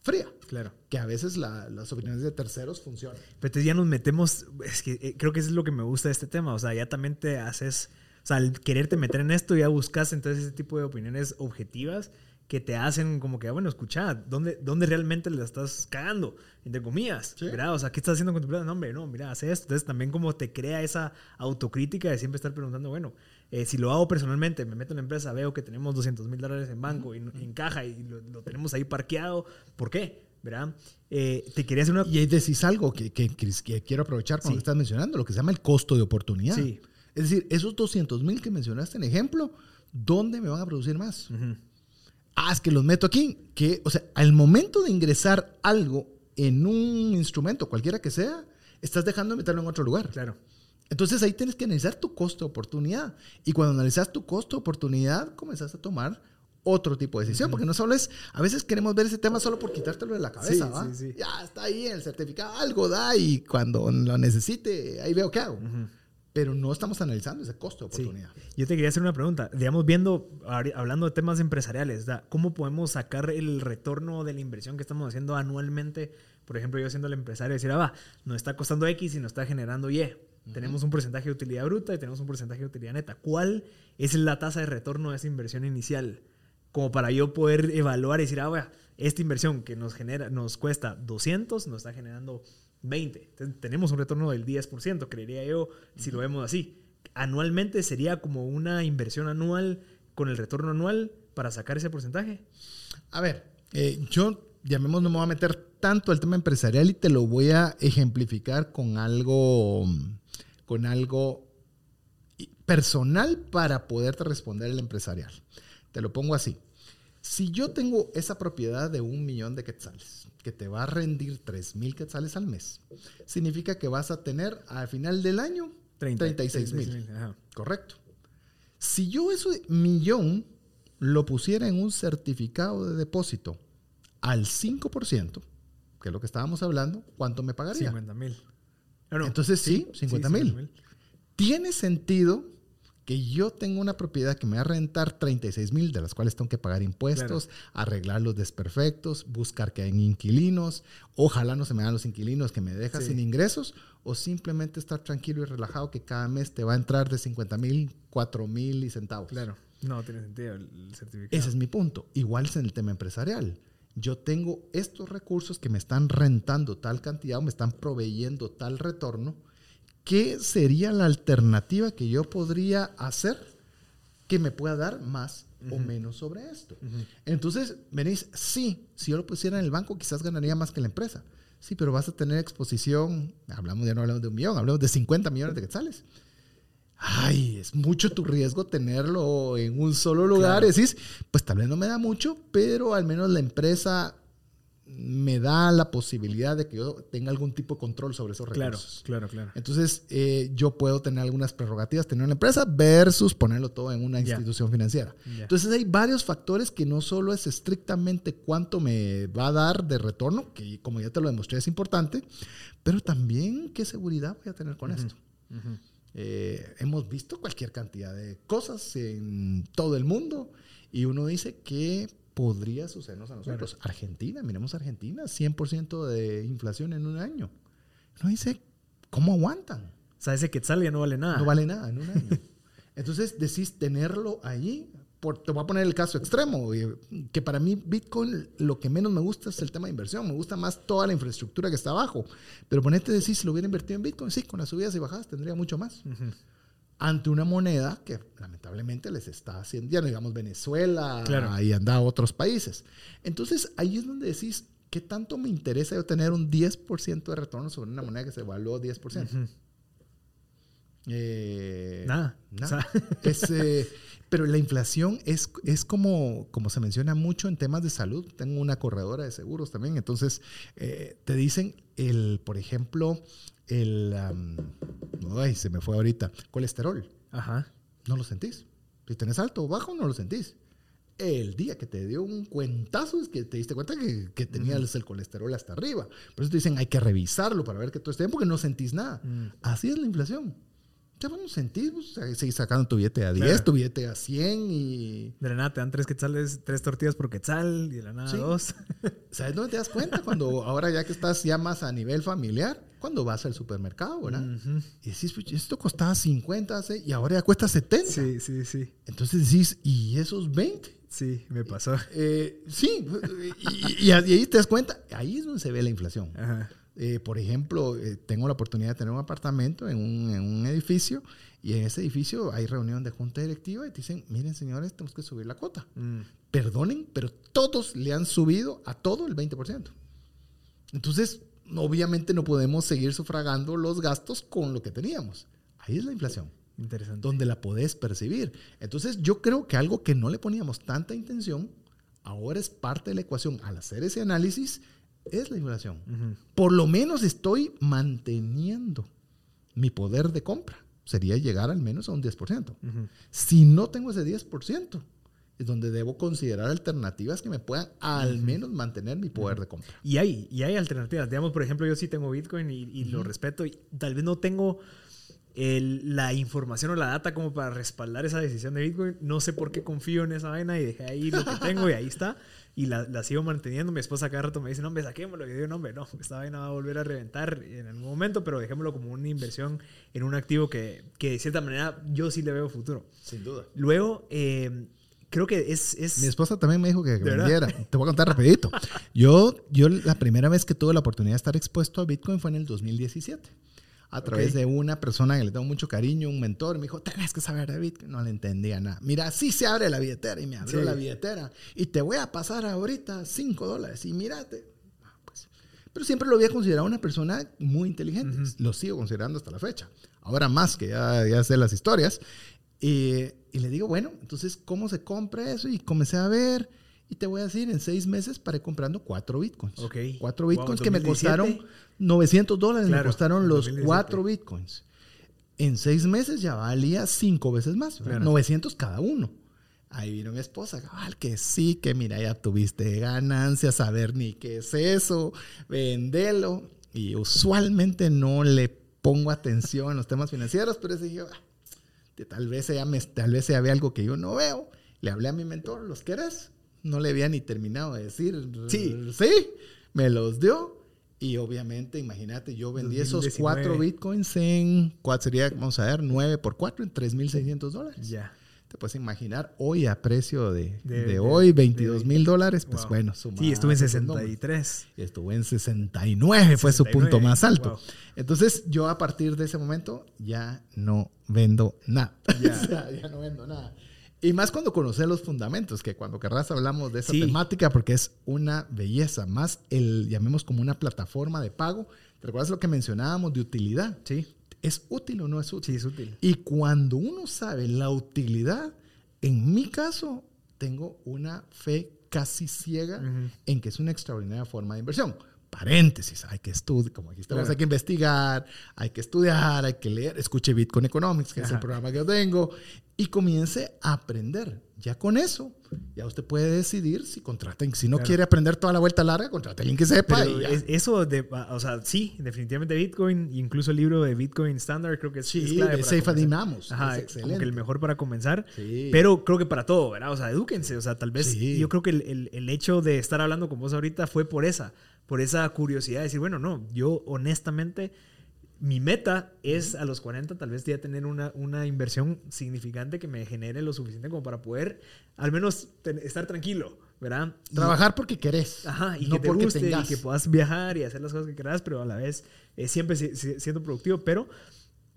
Speaker 2: fría.
Speaker 1: Claro.
Speaker 2: Que a veces la- las opiniones de terceros funcionan.
Speaker 1: Pero entonces ya nos metemos, es que eh, creo que eso es lo que me gusta de este tema, o sea, ya también te haces, o sea, al quererte meter en esto ya buscas entonces ese tipo de opiniones objetivas que te hacen como que, bueno, escucha, ¿dónde, dónde realmente le estás cagando? Entre comillas,
Speaker 2: Sí.
Speaker 1: ¿verdad? O sea, ¿qué estás haciendo con tu plata? No, hombre, no, mira, hace esto. Entonces también como te crea esa autocrítica de siempre estar preguntando, bueno, eh, si lo hago personalmente, me meto en la empresa, veo que tenemos 200 mil dólares en banco y en caja y lo, lo tenemos ahí parqueado, ¿por qué? ¿Verdad? Eh, te quería hacer una...
Speaker 2: Y ahí decís algo que, que, Cris, que quiero aprovechar cuando
Speaker 1: Sí.
Speaker 2: estás mencionando, lo que se llama el costo de oportunidad.
Speaker 1: Sí.
Speaker 2: Es decir, esos 200 mil que mencionaste en ejemplo, ¿dónde me van a producir más? Ah, es que los meto aquí. Que, o sea, al momento de ingresar algo en un instrumento, cualquiera que sea, estás dejando de meterlo en otro lugar.
Speaker 1: Claro.
Speaker 2: Entonces ahí tienes que analizar tu costo de oportunidad. Y cuando analizas tu costo de oportunidad, comenzás a tomar otro tipo de decisión. Porque no solo es, a veces queremos ver ese tema solo por quitártelo de la cabeza,
Speaker 1: Sí,
Speaker 2: ¿va?
Speaker 1: sí, sí.
Speaker 2: Ya está ahí en el certificado, algo da y cuando lo necesite, ahí veo qué hago. Pero no estamos analizando ese costo de oportunidad.
Speaker 1: Yo te quería hacer una pregunta. Digamos, viendo, hablando de temas empresariales. ¿cómo podemos sacar el retorno de la inversión que estamos haciendo anualmente? Por ejemplo, yo siendo el empresario, decir, ah, va, nos está costando X y nos está generando Y. Tenemos un porcentaje de utilidad bruta y tenemos un porcentaje de utilidad neta. ¿Cuál es la tasa de retorno de esa inversión inicial? Como para yo poder evaluar y decir, ah, vea, esta inversión que nos genera, nos cuesta 200, nos está generando 20. Entonces, tenemos un retorno del 10%, creería yo, si lo vemos así. Anualmente sería como una inversión anual con el retorno anual para sacar ese porcentaje.
Speaker 2: A ver, eh, yo, llamemos, no me voy a meter tanto al tema empresarial y te lo voy a ejemplificar con algo, con algo personal para poderte responder el empresarial. Te lo pongo así. Si yo tengo esa propiedad de un millón de quetzales, que te va a rendir 3 mil quetzales al mes, significa que vas a tener al final del año
Speaker 1: 30,
Speaker 2: 36 mil.
Speaker 1: 36,000, ajá.
Speaker 2: Correcto. Si yo ese millón lo pusiera en un certificado de depósito al 5%, que es lo que estábamos hablando, ¿cuánto me pagaría?
Speaker 1: 50 mil.
Speaker 2: Entonces sí, 50 mil. Tiene sentido que yo tengo una propiedad que me va a rentar 36 mil, de las cuales tengo que pagar impuestos, arreglar los desperfectos, buscar que hay inquilinos, ojalá no se me dan los inquilinos que me dejan
Speaker 1: Sí.
Speaker 2: sin ingresos, o simplemente estar tranquilo y relajado que cada mes te va a entrar de 50 mil, 4 mil y centavos.
Speaker 1: Claro. No tiene sentido el el certificado.
Speaker 2: Ese es mi punto. Igual es en el tema empresarial. Yo tengo estos recursos que me están rentando tal cantidad o me están proveyendo tal retorno. ¿Qué sería la alternativa que yo podría hacer que me pueda dar más o menos sobre esto. Entonces, venís, sí, si yo lo pusiera en el banco, quizás ganaría más que la empresa. Sí, pero vas a tener exposición, hablamos ya no hablamos de un millón, hablamos de 50 millones de quetzales. Ay, es mucho tu riesgo tenerlo en un solo lugar. Decís, pues tal vez no me da mucho, pero al menos la empresa me da la posibilidad de que yo tenga algún tipo de control sobre esos recursos.
Speaker 1: Claro, claro, claro.
Speaker 2: Entonces, eh, yo puedo tener algunas prerrogativas, tener una empresa versus ponerlo todo en una institución financiera. Entonces, hay varios factores que no solo es estrictamente cuánto me va a dar de retorno, que como ya te lo demostré es importante, pero también qué seguridad voy a tener con esto. Eh, hemos visto cualquier cantidad de cosas en todo el mundo y uno dice que podría sucedernos a nosotros. Argentina, miremos Argentina, 100% de inflación en un año. Uno dice, ¿cómo aguantan?
Speaker 1: O sea, ese quetzal ya no vale nada.
Speaker 2: No vale nada en un año. Entonces decís tenerlo allí. Por, te voy a poner el caso extremo, que para mí Bitcoin lo que menos me gusta es el tema de inversión, me gusta más toda la infraestructura que está abajo. Pero ponete decir, si lo hubiera invertido en Bitcoin, sí, con las subidas y bajadas tendría mucho más ante una moneda que lamentablemente les está haciendo, ya no digamos Venezuela y anda a otros países. Entonces ahí es donde decís, ¿qué tanto me interesa yo tener un 10% de retorno sobre una moneda que se evaluó 10%?
Speaker 1: Eh, nada.
Speaker 2: nada. Eh, pero la inflación es, es como, como se menciona mucho en temas de salud. Tengo una corredora de seguros también. Entonces, eh, te dicen, el, por ejemplo, el... ay, se me fue ahorita. Colesterol.
Speaker 1: Ajá.
Speaker 2: No lo sentís. Si tenés alto o bajo, no lo sentís. El día que te dio un cuentazo es que te diste cuenta que, que tenías el colesterol hasta arriba. Por eso te dicen, hay que revisarlo para ver que todo esté bien porque no sentís nada. Mm. Así es la inflación. Ya bueno, sentís, pues, seguís sacando tu billete a 10, tu billete a 100 y...
Speaker 1: De la nada te dan tres quetzales, tres tortillas por quetzal y de la nada dos.
Speaker 2: ¿Sabes dónde te das cuenta? Cuando ahora ya que estás ya más a nivel familiar, cuando vas al supermercado, ¿verdad? Y decís, pues, esto costaba 50 y ahora ya cuesta 70.
Speaker 1: Sí, sí, sí.
Speaker 2: Entonces decís, ¿y esos 20?
Speaker 1: Sí, me pasó.
Speaker 2: Eh, sí, y, y, ahí te das cuenta, ahí es donde se ve la inflación. Ajá. Eh, por ejemplo, eh, tengo la oportunidad de tener un apartamento en un, edificio y en ese edificio hay reunión de junta directiva y te dicen, miren señores, tenemos que subir la cuota. Mm. Perdonen, pero todos le han subido a todo el 20%. Entonces, obviamente no podemos seguir sufragando los gastos con lo que teníamos. Ahí es la inflación.
Speaker 1: Interesante.
Speaker 2: Donde la podés percibir. Entonces, yo creo que algo que no le poníamos tanta intención, ahora es parte de la ecuación. Al hacer ese análisis, es la inflación. Por lo menos estoy manteniendo mi poder de compra. Sería llegar al menos a un 10%. Si no tengo ese 10%, es donde debo considerar alternativas que me puedan al menos mantener mi poder de compra.
Speaker 1: Y hay, y hay alternativas. Digamos, por ejemplo, yo sí tengo Bitcoin y, lo respeto y tal vez no tengo la información o la data como para respaldar esa decisión de Bitcoin. No sé por qué confío en esa vaina y dejé ahí lo que tengo y ahí está y la, sigo manteniendo. Mi esposa cada rato me dice, no, hombre, saquémoslo. Y yo digo, no, hombre, no, esta vaina va a volver a reventar en algún momento, pero dejémoslo como una inversión en un activo que, que de cierta manera yo sí le veo futuro.
Speaker 2: Sin duda.
Speaker 1: Luego, eh, creo que es, es,
Speaker 2: Mi esposa también me dijo que, vendiera. Te voy a contar rapidito. Yo, yo la primera vez que tuve la oportunidad de estar expuesto a Bitcoin fue en el 2017 a través de una persona que le tengo mucho cariño, un mentor, me dijo, tenés que saber de Bitcoin. No le entendía nada. Mira, así se abre la billetera y me abrió la billetera y te voy a pasar ahorita 5 dólares y mírate. Ah, pues. Pero siempre lo había considerado una persona muy inteligente. Lo sigo considerando hasta la fecha. Ahora más que ya, ya sé las historias. Y, y le digo, bueno, entonces, ¿cómo se compra eso? Y comencé a ver y te voy a decir, en seis meses paré comprando cuatro bitcoins.
Speaker 1: Ok.
Speaker 2: Cuatro bitcoins que me costaron 900 dólares, me costaron los cuatro bitcoins. En seis meses ya valía cinco veces más, 900 cada uno. Ahí vino mi esposa, que sí, que mira, ya tuviste ganancias, saber ni qué es eso, vendelo. Y usualmente no le pongo atención en los temas financieros, pero ese yo, ah, tal vez me, tal vez ella ve algo que yo no veo. Le hablé a mi mentor, ¿los querés? No le había ni terminado de decir. Sí. Sí, me los dio. Y obviamente, imagínate, yo vendí esos cuatro bitcoins en, ¿cuál sería? Vamos a ver, 9 por 4 en 3.600 dólares.
Speaker 1: Ya.
Speaker 2: Te puedes imaginar, hoy a precio de, de, hoy, 22 mil dólares, pues bueno,
Speaker 1: Sí, estuve en 63.
Speaker 2: Estuve en 69, fue su punto más alto. Entonces, yo a partir de ese momento ya no vendo nada. Ya, ya no vendo nada. Y más cuando conoces los fundamentos, que cuando querrás hablamos de esa
Speaker 1: Sí.
Speaker 2: temática porque es una belleza, más el, llamemos como una plataforma de pago. ¿Te recuerdas lo que mencionábamos de utilidad?
Speaker 1: Sí,
Speaker 2: ¿Es útil o no es útil?
Speaker 1: sí, es útil.
Speaker 2: Y cuando uno sabe la utilidad, en mi caso, tengo una fe casi ciega
Speaker 1: Ujú.
Speaker 2: en que es una extraordinaria forma de inversión. Paréntesis, hay que estudiar, como aquí estamos,
Speaker 1: Claro.
Speaker 2: hay que investigar, hay que estudiar, hay que leer, escuche Bitcoin Economics, que es el
Speaker 1: Ajá.
Speaker 2: programa que yo tengo, y comience a aprender. Ya con eso, ya usted puede decidir si contrata, si no
Speaker 1: Claro.
Speaker 2: quiere aprender toda la vuelta larga, contrata a alguien que sepa.
Speaker 1: Pero
Speaker 2: y ya.
Speaker 1: es- eso, de, o sea, sí, definitivamente Bitcoin, incluso el libro de Bitcoin Standard creo que es, es
Speaker 2: sí,
Speaker 1: clave
Speaker 2: de Safe. Dinamos.
Speaker 1: Ajá,
Speaker 2: es
Speaker 1: como que el mejor para comenzar.
Speaker 2: Sí.
Speaker 1: Pero creo que para todo, ¿verdad? O sea, edúquense. O sea, tal vez
Speaker 2: Sí.
Speaker 1: yo creo que el, el- el hecho de estar hablando con vos ahorita fue por esa, por esa curiosidad de decir, bueno, no, yo honestamente, mi meta es a los 40 tal vez ya tener una, una inversión significante que me genere lo suficiente como para poder al menos ten- estar tranquilo, ¿verdad? Y-
Speaker 2: Trabajar porque querés.
Speaker 1: Ajá, y
Speaker 2: no
Speaker 1: que te
Speaker 2: porque
Speaker 1: guste
Speaker 2: tengas.
Speaker 1: y que puedas viajar y hacer las cosas que quieras, pero a la vez eh, siempre si- si- siendo productivo. Pero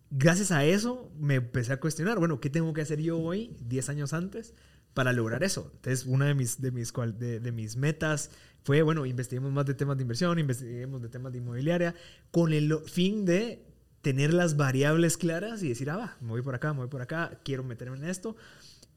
Speaker 1: gracias a eso me empecé a cuestionar, bueno, ¿qué tengo que hacer yo hoy, 10 años antes, para lograr eso? Entonces, una de mis, de mis, de, mis metas fue, bueno, investiguemos más de temas de inversión, investiguemos de temas de inmobiliaria, con el fin de tener las variables claras y decir, ah, va, me voy por acá, me voy por acá, quiero meterme en esto.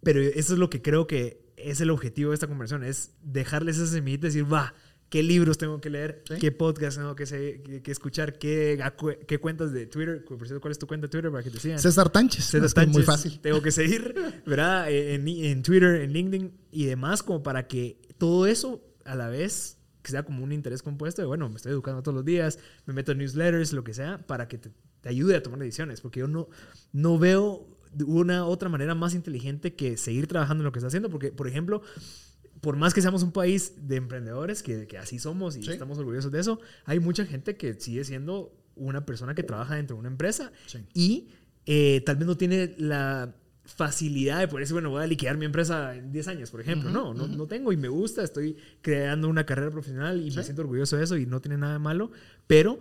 Speaker 1: Pero eso es lo que creo que es el objetivo de esta conversación, es dejarles esa semillita y decir, va, ¿qué libros tengo que leer?
Speaker 2: Sí.
Speaker 1: ¿Qué podcast tengo que, se- que- que escuchar? ¿Qué, acu- ¿Qué cuentas de Twitter? Por cierto, ¿cuál es tu cuenta de Twitter para que te sigan?
Speaker 2: César Tánchez.
Speaker 1: César
Speaker 2: es muy
Speaker 1: Tánchez,
Speaker 2: fácil.
Speaker 1: Tengo que seguir, ¿verdad? Eh, En, en Twitter, en LinkedIn y demás, como para que todo eso a la vez que sea como un interés compuesto de, bueno, me estoy educando todos los días, me meto en newsletters, lo que sea, para que te, te ayude a tomar decisiones, porque yo no, no veo una otra manera más inteligente que seguir trabajando en lo que está haciendo, porque, por ejemplo, por más que seamos un país de emprendedores, que, que así somos y
Speaker 2: Sí.
Speaker 1: estamos orgullosos de eso, hay mucha gente que sigue siendo una persona que trabaja dentro de una empresa
Speaker 2: Sí.
Speaker 1: y eh, tal vez no tiene la facilidad de poder decir, bueno, voy a liquidar mi empresa en 10 años, por ejemplo. No, no, no tengo y me gusta, estoy creando una carrera profesional y me siento orgulloso de eso y no tiene nada de malo, pero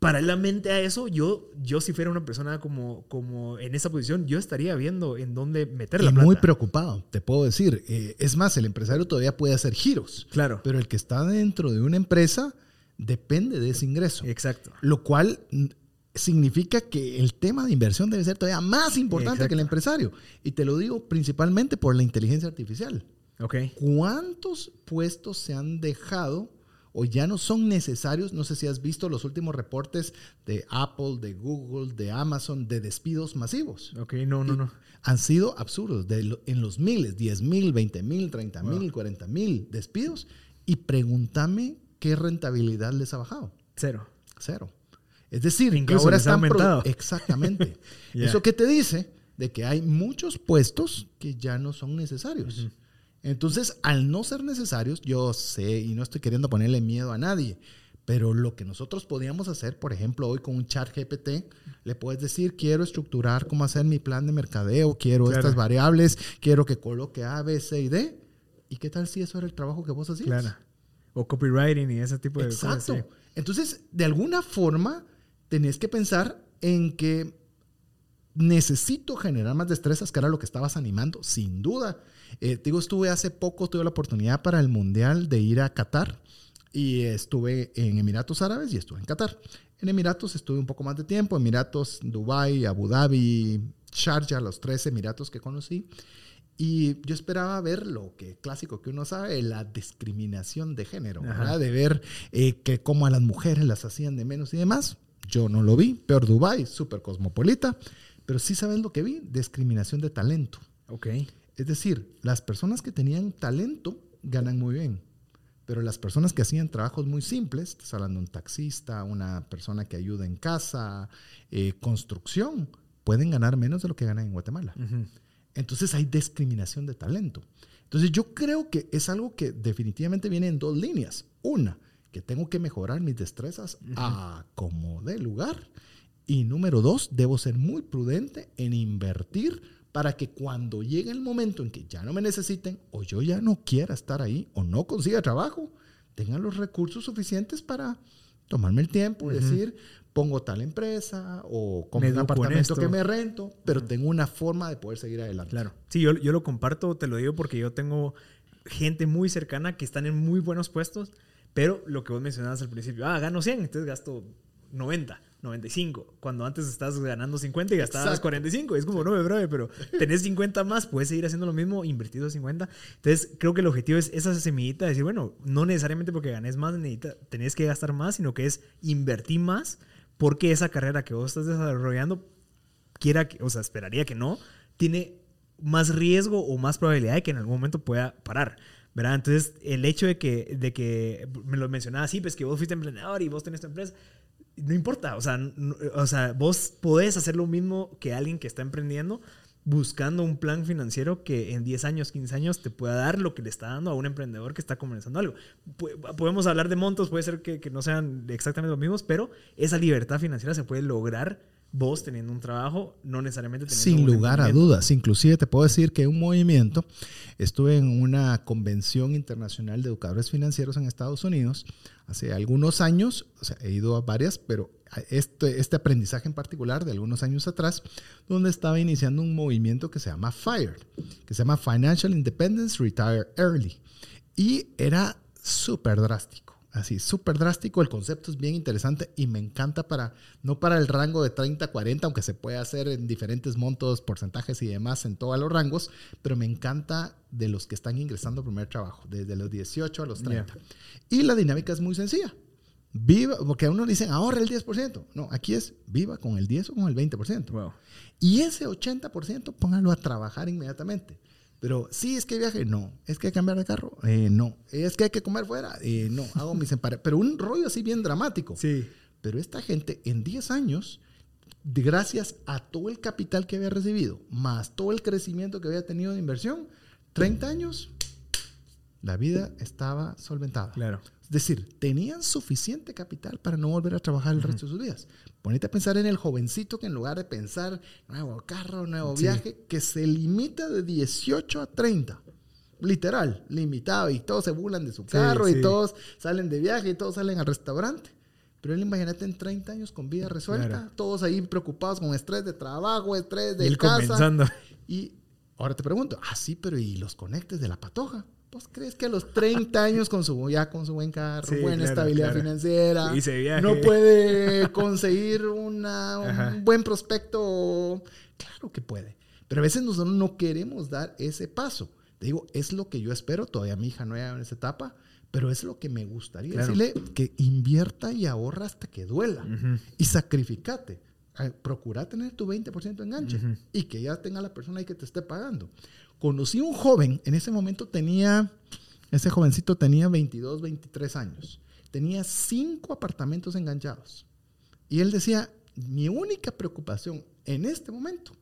Speaker 1: paralelamente a eso, yo, yo si fuera una persona como, como en esa posición, yo estaría viendo en dónde meter la
Speaker 2: Y
Speaker 1: plata.
Speaker 2: muy preocupado, te puedo decir. Eh, es más, el empresario todavía puede hacer giros,
Speaker 1: Claro,
Speaker 2: pero el que está dentro de una empresa depende de ese ingreso.
Speaker 1: exacto.
Speaker 2: Lo cual mm, significa que el tema de inversión debe ser todavía más importante
Speaker 1: Exacto.
Speaker 2: que el empresario. Y te lo digo principalmente por la inteligencia artificial.
Speaker 1: Ok.
Speaker 2: ¿Cuántos puestos se han dejado o ya no son necesarios? No sé si has visto los últimos reportes de Apple, de Google, de Amazon, de despidos masivos.
Speaker 1: Ok, no, no, no.
Speaker 2: Han sido absurdos, de en los miles, 10 mil, 20 mil, 30 mil,
Speaker 1: Wow.
Speaker 2: 40 mil despidos. Y pregúntame qué rentabilidad les ha bajado.
Speaker 1: Cero.
Speaker 2: Cero. Es decir, que
Speaker 1: Incluso
Speaker 2: ahora están...
Speaker 1: aumentado.
Speaker 2: Exactamente. ¿Eso qué te dice? De que hay muchos puestos que ya no son necesarios. Entonces, al no ser necesarios, yo sé, y no estoy queriendo ponerle miedo a nadie, pero lo que nosotros podíamos hacer, por ejemplo, hoy con un chat GPT, le puedes decir, quiero estructurar cómo hacer mi plan de mercadeo, quiero
Speaker 1: Claro.
Speaker 2: estas variables, quiero que coloque A, B, C y D. ¿Y qué tal si eso era el trabajo que vos hacías?
Speaker 1: Claro. O copywriting y ese tipo de
Speaker 2: Exacto.
Speaker 1: cosas. sí.
Speaker 2: Entonces, de alguna forma, tenés que pensar en que necesito generar más destrezas, que era lo que estabas animando, sin duda. Eh, te digo, estuve hace poco, tuve la oportunidad para el Mundial de ir a Qatar y estuve en Emiratos Árabes y estuve en Qatar. En Emiratos estuve un poco más de tiempo, Emiratos, Dubai, Abu Dhabi, Sharjah, los tres Emiratos que conocí. Y yo esperaba ver lo que clásico que uno sabe, la discriminación de género. ¿verdad? De ver eh, que cómo a las mujeres las hacían de menos y demás. Yo no lo vi, peor Dubai, súper cosmopolita, pero sí sabes lo que vi, discriminación de talento.
Speaker 1: Ok.
Speaker 2: Es decir, las personas que tenían talento ganan muy bien, pero las personas que hacían trabajos muy simples, estás hablando de un taxista, una persona que ayuda en casa, eh, construcción, pueden ganar menos de lo que ganan en Guatemala. Entonces hay discriminación de talento. Entonces yo creo que es algo que definitivamente viene en dos líneas. Una, que tengo que mejorar mis destrezas a como de lugar. Y número dos, debo ser muy prudente en invertir para que cuando llegue el momento en que ya no me necesiten o yo ya no quiera estar ahí o no consiga trabajo, tengan los recursos suficientes para tomarme el tiempo y decir, pongo tal empresa o como
Speaker 1: Me
Speaker 2: un apartamento que me rento, pero tengo una forma de poder seguir adelante.
Speaker 1: Claro. Sí, yo, yo lo comparto, te lo digo porque yo tengo gente muy cercana que están en muy buenos puestos, pero lo que vos mencionabas al principio, ah, gano 100, entonces gasto 90, 95, cuando antes estás ganando 50 y gastabas
Speaker 2: Exacto.
Speaker 1: 45, es como, no, brother, pero tenés 50 más, puedes seguir haciendo lo mismo, invertido 50. Entonces, creo que el objetivo es esa semillita de decir, bueno, no necesariamente porque ganes más, tenés que gastar más, sino que es invertir más porque esa carrera que vos estás desarrollando quiera o sea, esperaría que no, tiene más riesgo o más probabilidad de que en algún momento pueda parar. ¿Verdad? Entonces, el hecho de que, de que me lo mencionaba así, pues que vos fuiste emprendedor y vos tenés tu empresa, no importa. O sea, o sea, vos podés hacer lo mismo que alguien que está emprendiendo buscando un plan financiero que en 10 años, 15 años te pueda dar lo que le está dando a un emprendedor que está comenzando algo. Podemos hablar de montos, puede ser que, que no sean exactamente los mismos, pero esa libertad financiera se puede lograr vos teniendo un trabajo, no necesariamente teniendo
Speaker 2: Sin
Speaker 1: un
Speaker 2: lugar a dudas. Inclusive te puedo decir que un movimiento, estuve en una convención internacional de educadores financieros en Estados Unidos hace algunos años, o sea, he ido a varias, pero este, este aprendizaje en particular de algunos años atrás, donde estaba iniciando un movimiento que se llama FIRE, que se llama Financial Independence Retire Early. Y era súper drástico. Así, súper drástico. El concepto es bien interesante y me encanta para, no para el rango de 30, 40, aunque se puede hacer en diferentes montos, porcentajes y demás en todos los rangos, pero me encanta de los que están ingresando al primer trabajo, desde los 18 a los 30. Y la dinámica es muy sencilla. Viva, porque a uno le dicen ahorra el 10%. No, aquí es viva con el 10 o con el 20%.
Speaker 1: Wow.
Speaker 2: Y ese 80% póngalo a trabajar inmediatamente. Pero sí, es que viaje, no. Es que hay que cambiar de carro, eh, no. Es que hay que comer fuera, eh, no. Hago mis empare- Pero un rollo así bien dramático.
Speaker 1: Sí.
Speaker 2: Pero esta gente en 10 años, gracias a todo el capital que había recibido, más todo el crecimiento que había tenido de inversión, 30 años, la vida estaba solventada.
Speaker 1: Claro.
Speaker 2: Es decir, tenían suficiente capital para no volver a trabajar el resto de sus días. Ponete a pensar en el jovencito que en lugar de pensar nuevo carro, nuevo
Speaker 1: Sí.
Speaker 2: viaje, que se limita de 18 a 30. Literal, limitado. Y todos se burlan de su
Speaker 1: Sí,
Speaker 2: carro
Speaker 1: sí.
Speaker 2: y todos salen de viaje y todos salen al restaurante. Pero él, imagínate en 30 años con vida resuelta,
Speaker 1: Claro.
Speaker 2: todos ahí preocupados con estrés de trabajo, estrés de
Speaker 1: Y él
Speaker 2: casa.
Speaker 1: comenzando.
Speaker 2: Y ahora te pregunto, ah, sí, pero ¿y los conectes de la patoja? ¿Vos crees que a los 30 años con su, ya con su buen carro,
Speaker 1: Sí,
Speaker 2: buena
Speaker 1: claro,
Speaker 2: estabilidad
Speaker 1: claro.
Speaker 2: financiera,
Speaker 1: Y se viaje.
Speaker 2: no puede conseguir una,
Speaker 1: Ajá.
Speaker 2: un buen prospecto? Claro que puede. Pero a veces nosotros no queremos dar ese paso. Te digo, es lo que yo espero. Todavía mi hija no llega en esa etapa, pero es lo que me gustaría
Speaker 1: Claro.
Speaker 2: decirle que invierta y ahorra hasta que duela.
Speaker 1: Ujú.
Speaker 2: Y sacrificate. Eh, Procura tener tu 20% de enganche
Speaker 1: Ujú.
Speaker 2: y que ya tenga la persona ahí que te esté pagando. Conocí un joven, en ese momento tenía, ese jovencito tenía 22, 23 años. Tenía cinco apartamentos enganchados. Y él decía, mi única preocupación en este momento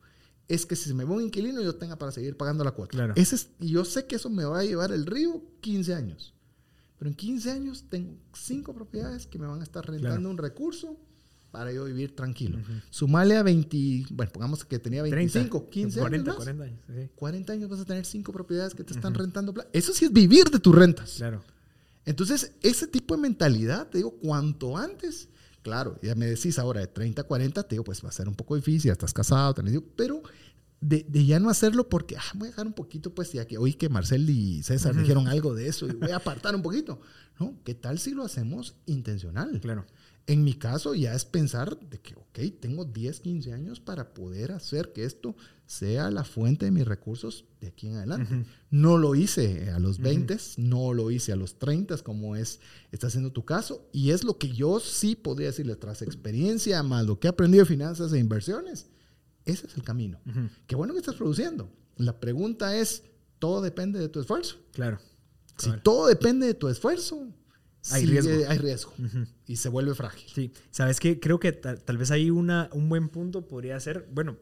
Speaker 2: es que si se me va un inquilino yo tenga para seguir pagando la cuota.
Speaker 1: Claro.
Speaker 2: Ese es- yo sé que eso me va a llevar el río 15 años. Pero en 15 años tengo cinco propiedades que me van a estar rentando
Speaker 1: Claro.
Speaker 2: un recurso para yo vivir tranquilo. Sumale a 20, bueno, pongamos que tenía 25, 15
Speaker 1: 40,
Speaker 2: años más.
Speaker 1: 40 años. sí.
Speaker 2: 40 años vas a tener cinco propiedades que te están rentando. Eso sí es vivir de tus rentas.
Speaker 1: Claro.
Speaker 2: Entonces, ese tipo de mentalidad, te digo, cuanto antes, claro, ya me decís ahora de 30 a 40, te digo, pues va a ser un poco difícil, ya estás casado, pero de, de ya no hacerlo porque, ah, voy a dejar un poquito, pues ya que oí que Marcel y César dijeron algo de eso y voy a apartar un poquito. No, ¿qué tal si lo hacemos intencional?
Speaker 1: Claro.
Speaker 2: En mi caso ya es pensar de que, ok, tengo 10, 15 años para poder hacer que esto sea la fuente de mis recursos de aquí en adelante. No lo hice a los 20, no lo hice a los 30 como es, está haciendo tu caso. Y es lo que yo sí podría decirle tras experiencia, más lo que he aprendido de finanzas e inversiones. Ese es el camino. Qué bueno que estás produciendo. La pregunta es, todo depende de tu esfuerzo.
Speaker 1: Claro.
Speaker 2: Si todo depende de tu esfuerzo,
Speaker 1: Hay
Speaker 2: sigue-
Speaker 1: riesgo.
Speaker 2: hay riesgo. Y se vuelve frágil.
Speaker 1: Sí, sabes que creo que ta- tal vez ahí una, un buen punto podría ser, bueno,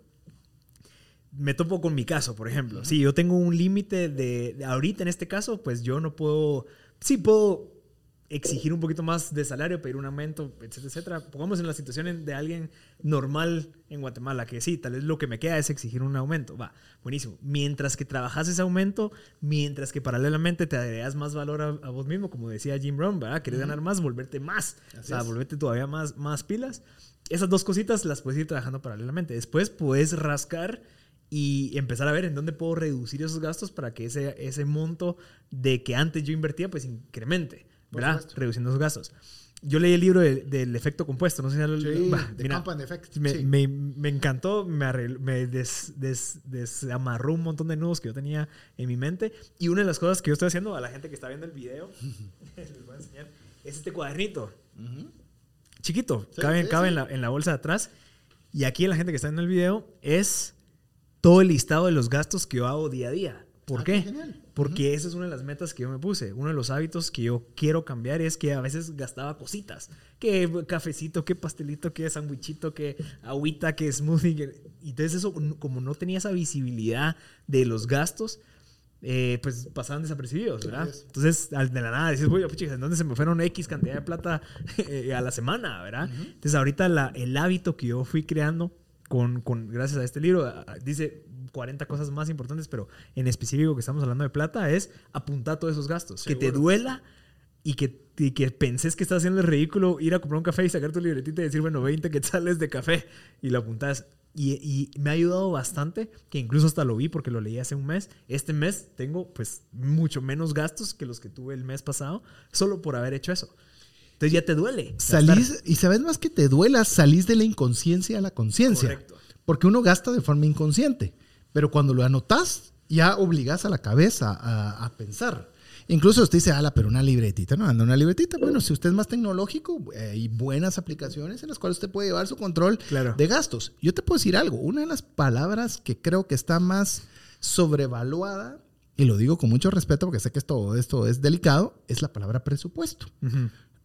Speaker 1: me topo con mi caso, por ejemplo. Si yo tengo un límite de, de ahorita en este caso, pues yo no puedo, sí puedo exigir un poquito más de salario, pedir un aumento, etcétera, etcétera. Pongamos en la situación de alguien normal en Guatemala, que sí, tal vez lo que me queda es exigir un aumento. Va, buenísimo. Mientras que trabajas ese aumento, mientras que paralelamente te agregas más valor a, vos mismo, como decía Jim Brown, ¿verdad? Querés ganar más, volverte más, o sea, volverte todavía más, más pilas. Esas dos cositas las puedes ir trabajando paralelamente. Después puedes rascar y empezar a ver en dónde puedo reducir esos gastos para que ese, ese monto de que antes yo invertía, pues incremente. ¿Verdad? Reduciendo los gastos. Yo leí el libro del efecto compuesto, no sé si
Speaker 2: sí, mira, effect.
Speaker 1: Me, me, me, encantó, me, me des, des, desamarró un montón de nudos que yo tenía en mi mente. Y una de las cosas que yo estoy haciendo a la gente que está viendo el video, les voy a enseñar, es este cuadernito. Chiquito, cabe, cabe en, la, en la bolsa de atrás. Y aquí la gente que está viendo el video es todo el listado de los gastos que yo hago día a día. ¿Por ah, qué? Porque esa es una de las metas que yo me puse. Uno de los hábitos que yo quiero cambiar es que a veces gastaba cositas. Que cafecito, que pastelito, que sandwichito, que agüita, que smoothie. Entonces eso, como no tenía esa visibilidad de los gastos, eh, pues pasaban desapercibidos, ¿verdad? Entonces, de la nada dices, oye, ¿en dónde se me fueron X cantidad de plata eh, a la semana, ¿verdad? Entonces, ahorita la, el hábito que yo fui creando con, con, gracias a este libro, dice, 40 cosas más importantes, pero en específico que estamos hablando de plata, es apuntar todos esos gastos. Que te duela y que, que penses que estás haciendo el ridículo, ir a comprar un café y sacar tu libretita y decir, bueno, 20 quetzales de café y lo apuntas. Y, y, me ha ayudado bastante, que incluso hasta lo vi porque lo leí hace un mes. Este mes tengo pues mucho menos gastos que los que tuve el mes pasado, solo por haber hecho eso. Entonces ya te duele.
Speaker 2: Salís, y sabes más que te duela, salís de la inconsciencia a la conciencia. Correcto. Porque uno gasta de forma inconsciente. Pero cuando lo anotas, ya obligas a la cabeza a, pensar. Incluso usted dice, ala, pero una libretita, ¿no? Anda una libretita. Bueno, si usted es más tecnológico, eh, hay buenas aplicaciones en las cuales usted puede llevar su control de gastos. Yo te puedo decir algo, una de las palabras que creo que está más sobrevaluada, y lo digo con mucho respeto porque sé que esto, esto es delicado, es la palabra presupuesto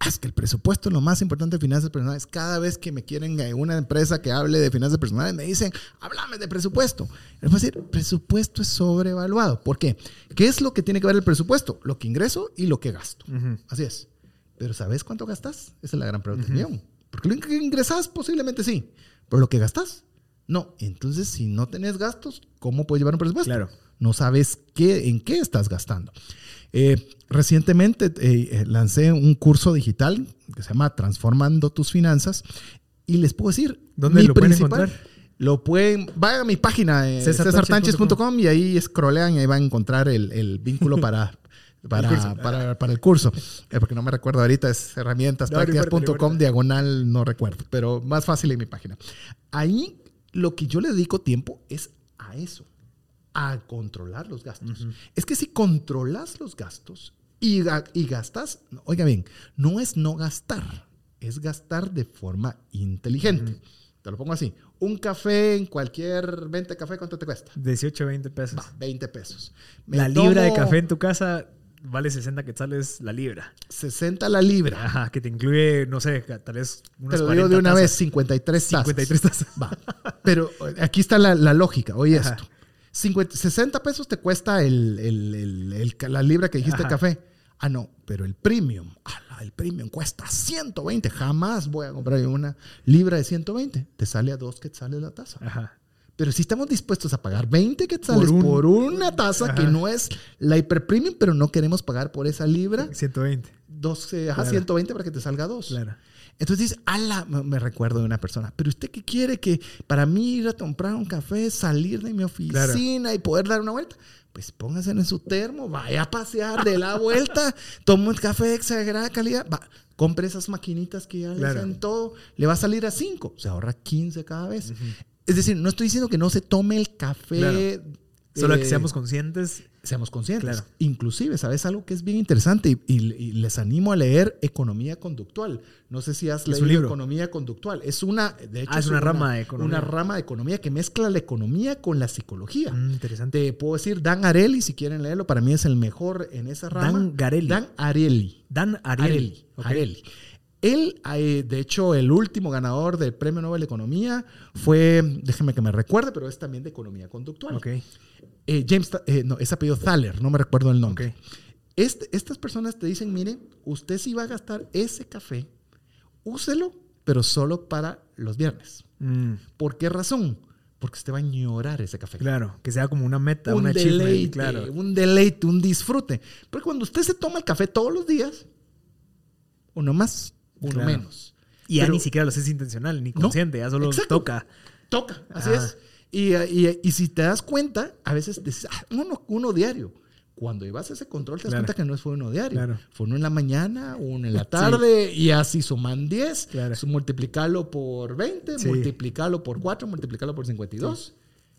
Speaker 2: es que el presupuesto es lo más importante de finanzas personales. Cada vez que me quieren una empresa que hable de finanzas personales, me dicen, háblame de presupuesto. A decir, presupuesto es sobrevaluado. ¿Por qué? ¿Qué es lo que tiene que ver el presupuesto? Lo que ingreso y lo que gasto. Así es. Pero ¿sabes cuánto gastas? Esa es la gran pregunta. Porque lo que ingresas posiblemente sí, pero lo que gastas, no. Entonces, si no tenés gastos, ¿cómo puedes llevar un presupuesto?
Speaker 1: Claro.
Speaker 2: No sabes qué, en qué estás gastando. Eh, recientemente eh, eh, lancé un curso digital que se llama Transformando tus finanzas y les puedo decir,
Speaker 1: ¿dónde lo pueden encontrar?
Speaker 2: Lo pueden, vayan a mi página cesartanches.com y ahí scrollean y ahí van a encontrar el, vínculo para, para, para, el curso. porque no me recuerdo ahorita, es herramientasprácticas.com diagonal, no recuerdo, pero más fácil en mi página. Ahí lo que yo le dedico tiempo es a eso a controlar los gastos. Es que si controlas los gastos y, y gastas, oiga bien, no es no gastar, es gastar de forma inteligente. Te lo pongo así. Un café en cualquier venta de café, ¿cuánto te cuesta?
Speaker 1: 18, 20 pesos.
Speaker 2: 20 pesos.
Speaker 1: la libra de café en tu casa vale 60 quetzales la libra.
Speaker 2: 60 la libra.
Speaker 1: Ajá, que te incluye, no sé, tal vez
Speaker 2: unas Te lo digo de una vez, 53 tazas.
Speaker 1: 53 tazas.
Speaker 2: Va. Pero aquí está la, la lógica. Oye esto. 60 pesos te cuesta el, la libra que dijiste café. Ah, no, pero el premium, el premium cuesta 120. Jamás voy a comprar una libra de 120. Te sale a dos que sale la taza. Ajá. Pero si estamos dispuestos a pagar 20 quetzales por, por una taza que no es la hiper premium, pero no queremos pagar por esa libra.
Speaker 1: 120.
Speaker 2: 12, ajá, 120 para que te salga dos. Claro. Entonces ala, me recuerdo de una persona, pero usted qué quiere que para mí ir a comprar un café, salir de mi oficina y poder dar una vuelta? Pues póngase en su termo, vaya a pasear de la vuelta, toma un café de exagerada calidad, va, compre esas maquinitas que ya le hacen todo, le va a salir a 5, se ahorra 15 cada vez. Es decir, no estoy diciendo que no se tome el café.
Speaker 1: Solo que seamos conscientes
Speaker 2: seamos conscientes. Inclusive, ¿sabes algo que es bien interesante? Y, les animo a leer Economía Conductual. No sé si has leído Economía Conductual. Es una, de hecho,
Speaker 1: ah, es una, rama de economía.
Speaker 2: Una rama de economía que mezcla la economía con la psicología.
Speaker 1: Mm, interesante.
Speaker 2: Te puedo decir Dan Ariely, si quieren leerlo, para mí es el mejor en esa rama.
Speaker 1: Dan Garelli.
Speaker 2: Dan Ariely.
Speaker 1: Dan Ariely.
Speaker 2: Él, eh, de hecho, el último ganador del Premio Nobel de Economía fue, déjeme que me recuerde, pero es también de Economía Conductual.
Speaker 1: Ok.
Speaker 2: Eh, James, eh, no, es apellido Thaler, no me recuerdo el nombre. este, estas personas te dicen, mire, usted si va a gastar ese café, úselo, pero solo para los viernes.
Speaker 1: Mm,
Speaker 2: ¿Por qué razón? Porque usted va a añorar ese café.
Speaker 1: claro, que sea como una meta,
Speaker 2: un
Speaker 1: una
Speaker 2: deleite,
Speaker 1: claro.
Speaker 2: un deleite, un disfrute. Pero cuando usted se toma el café todos los días, uno más, uno
Speaker 1: Claro.
Speaker 2: menos.
Speaker 1: Y ya ni siquiera lo haces intencional, ni
Speaker 2: No,
Speaker 1: consciente, ya solo
Speaker 2: exacto.
Speaker 1: toca.
Speaker 2: Toca, así es. Y, y- y si te das cuenta, a veces dices, "Ah, uno, uno diario. Cuando ibas a ese control, te das
Speaker 1: Claro.
Speaker 2: cuenta que no fue uno diario.
Speaker 1: Claro.
Speaker 2: Fue uno en la mañana, uno en la tarde, y así suman 10.
Speaker 1: Claro.
Speaker 2: Multiplicarlo por 20,
Speaker 1: Sí.
Speaker 2: multiplicarlo por 4, multiplicarlo por 52.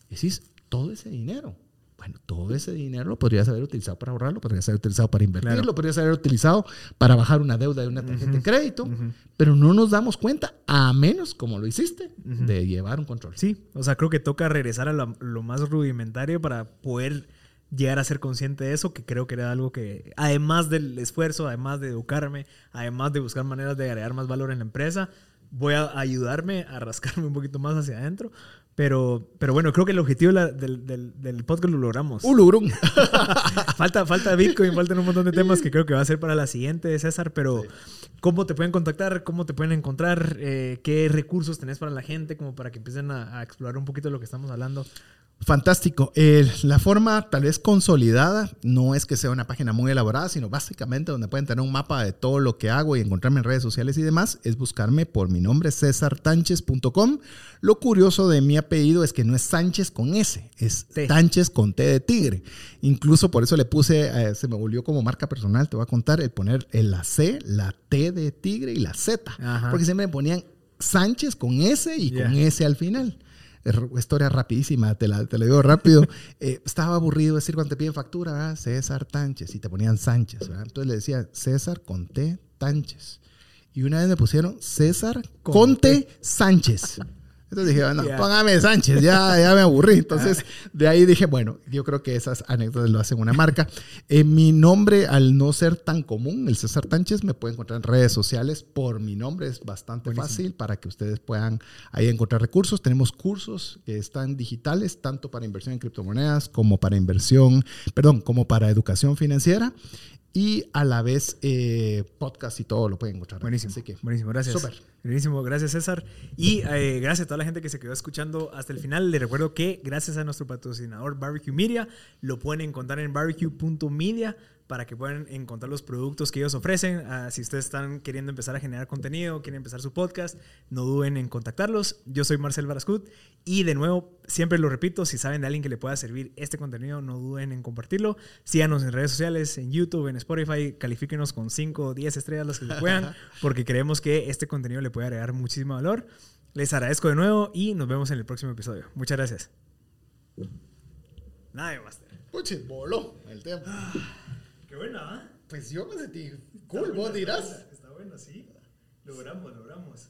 Speaker 2: Y decís, todo ese dinero. Bueno, todo ese dinero lo podrías haber utilizado para ahorrarlo, lo podrías haber utilizado para invertir,
Speaker 1: Claro.
Speaker 2: lo podrías haber utilizado para bajar una deuda de una tarjeta de crédito, pero no nos damos cuenta, a menos, como lo hiciste, de llevar un control.
Speaker 1: Sí, o sea, creo que toca regresar a lo, lo más rudimentario para poder llegar a ser consciente de eso, que creo que era algo que, además del esfuerzo, además de educarme, además de buscar maneras de agregar más valor en la empresa, voy a ayudarme a rascarme un poquito más hacia adentro. Pero, pero bueno, creo que el objetivo del, del- del podcast lo logramos.
Speaker 2: Ulurum.
Speaker 1: falta, falta Bitcoin, faltan un montón de temas que creo que va a ser para la siguiente, César, pero ¿cómo te pueden contactar? ¿Cómo te pueden encontrar? Eh, ¿Qué recursos tenés para la gente? Como para que empiecen a, a explorar un poquito lo que estamos hablando.
Speaker 2: Fantástico. Eh, la forma tal vez consolidada no es que sea una página muy elaborada, sino básicamente donde pueden tener un mapa de todo lo que hago y encontrarme en redes sociales y demás, es buscarme por mi nombre, cesartanches.com. Lo curioso de mi apellido es que no es Sánchez con S, es
Speaker 1: T.
Speaker 2: Tánchez con T de tigre. Incluso por eso le puse, eh, se me volvió como marca personal, te voy a contar, el poner el la C, la T de tigre y la Z.
Speaker 1: Ajá.
Speaker 2: Porque siempre me ponían Sánchez con S y con. S al final. Historia rapidísima, te la, te la digo rápido. Eh, estaba aburrido decir cuando te piden factura, ¿verdad? César Tánchez, y te ponían Sánchez, ¿verdad? Entonces le decía César Conté Tánchez. Y una vez me pusieron César Conte Sánchez. Entonces dije, bueno, póngame Sánchez, ya, ya me aburrí. Entonces, de ahí dije, bueno, yo creo que esas anécdotas lo hacen una marca. Eh, mi nombre, al no ser tan común, el César Tánchez, me puede encontrar en redes sociales por mi nombre. Es bastante fácil para que ustedes puedan ahí encontrar recursos. Tenemos cursos que están digitales, tanto para inversión en criptomonedas como para inversión, perdón, como para educación financiera. Y a la vez, eh, podcast y todo lo pueden encontrar.
Speaker 1: Buenísimo.
Speaker 2: Así que,
Speaker 1: Buenísimo, gracias.
Speaker 2: Súper.
Speaker 1: Buenísimo, gracias César. Y eh, gracias a toda la gente que se quedó escuchando hasta el final. Les recuerdo que gracias a nuestro patrocinador Barbecue Media, lo pueden encontrar en barbecue.media para que puedan encontrar los productos que ellos ofrecen. Ah, si ustedes están queriendo empezar a generar contenido, quieren empezar su podcast, no duden en contactarlos. Yo soy Marcel Barascut y de nuevo, siempre lo repito, si saben de alguien que le pueda servir este contenido, no duden en compartirlo. Síganos en redes sociales, en YouTube, en Spotify, califíquenos con 5 o 10 estrellas las que se puedan, porque creemos que este contenido le puede agregar muchísimo valor. Les agradezco de nuevo y nos vemos en el próximo episodio. Muchas gracias. Nada Master.
Speaker 2: puche, voló el tiempo.
Speaker 1: Qué buena, ¿ah?
Speaker 2: Pues yo me sentí cool, vos dirás.
Speaker 1: Está bueno, sí. Logramos, logramos.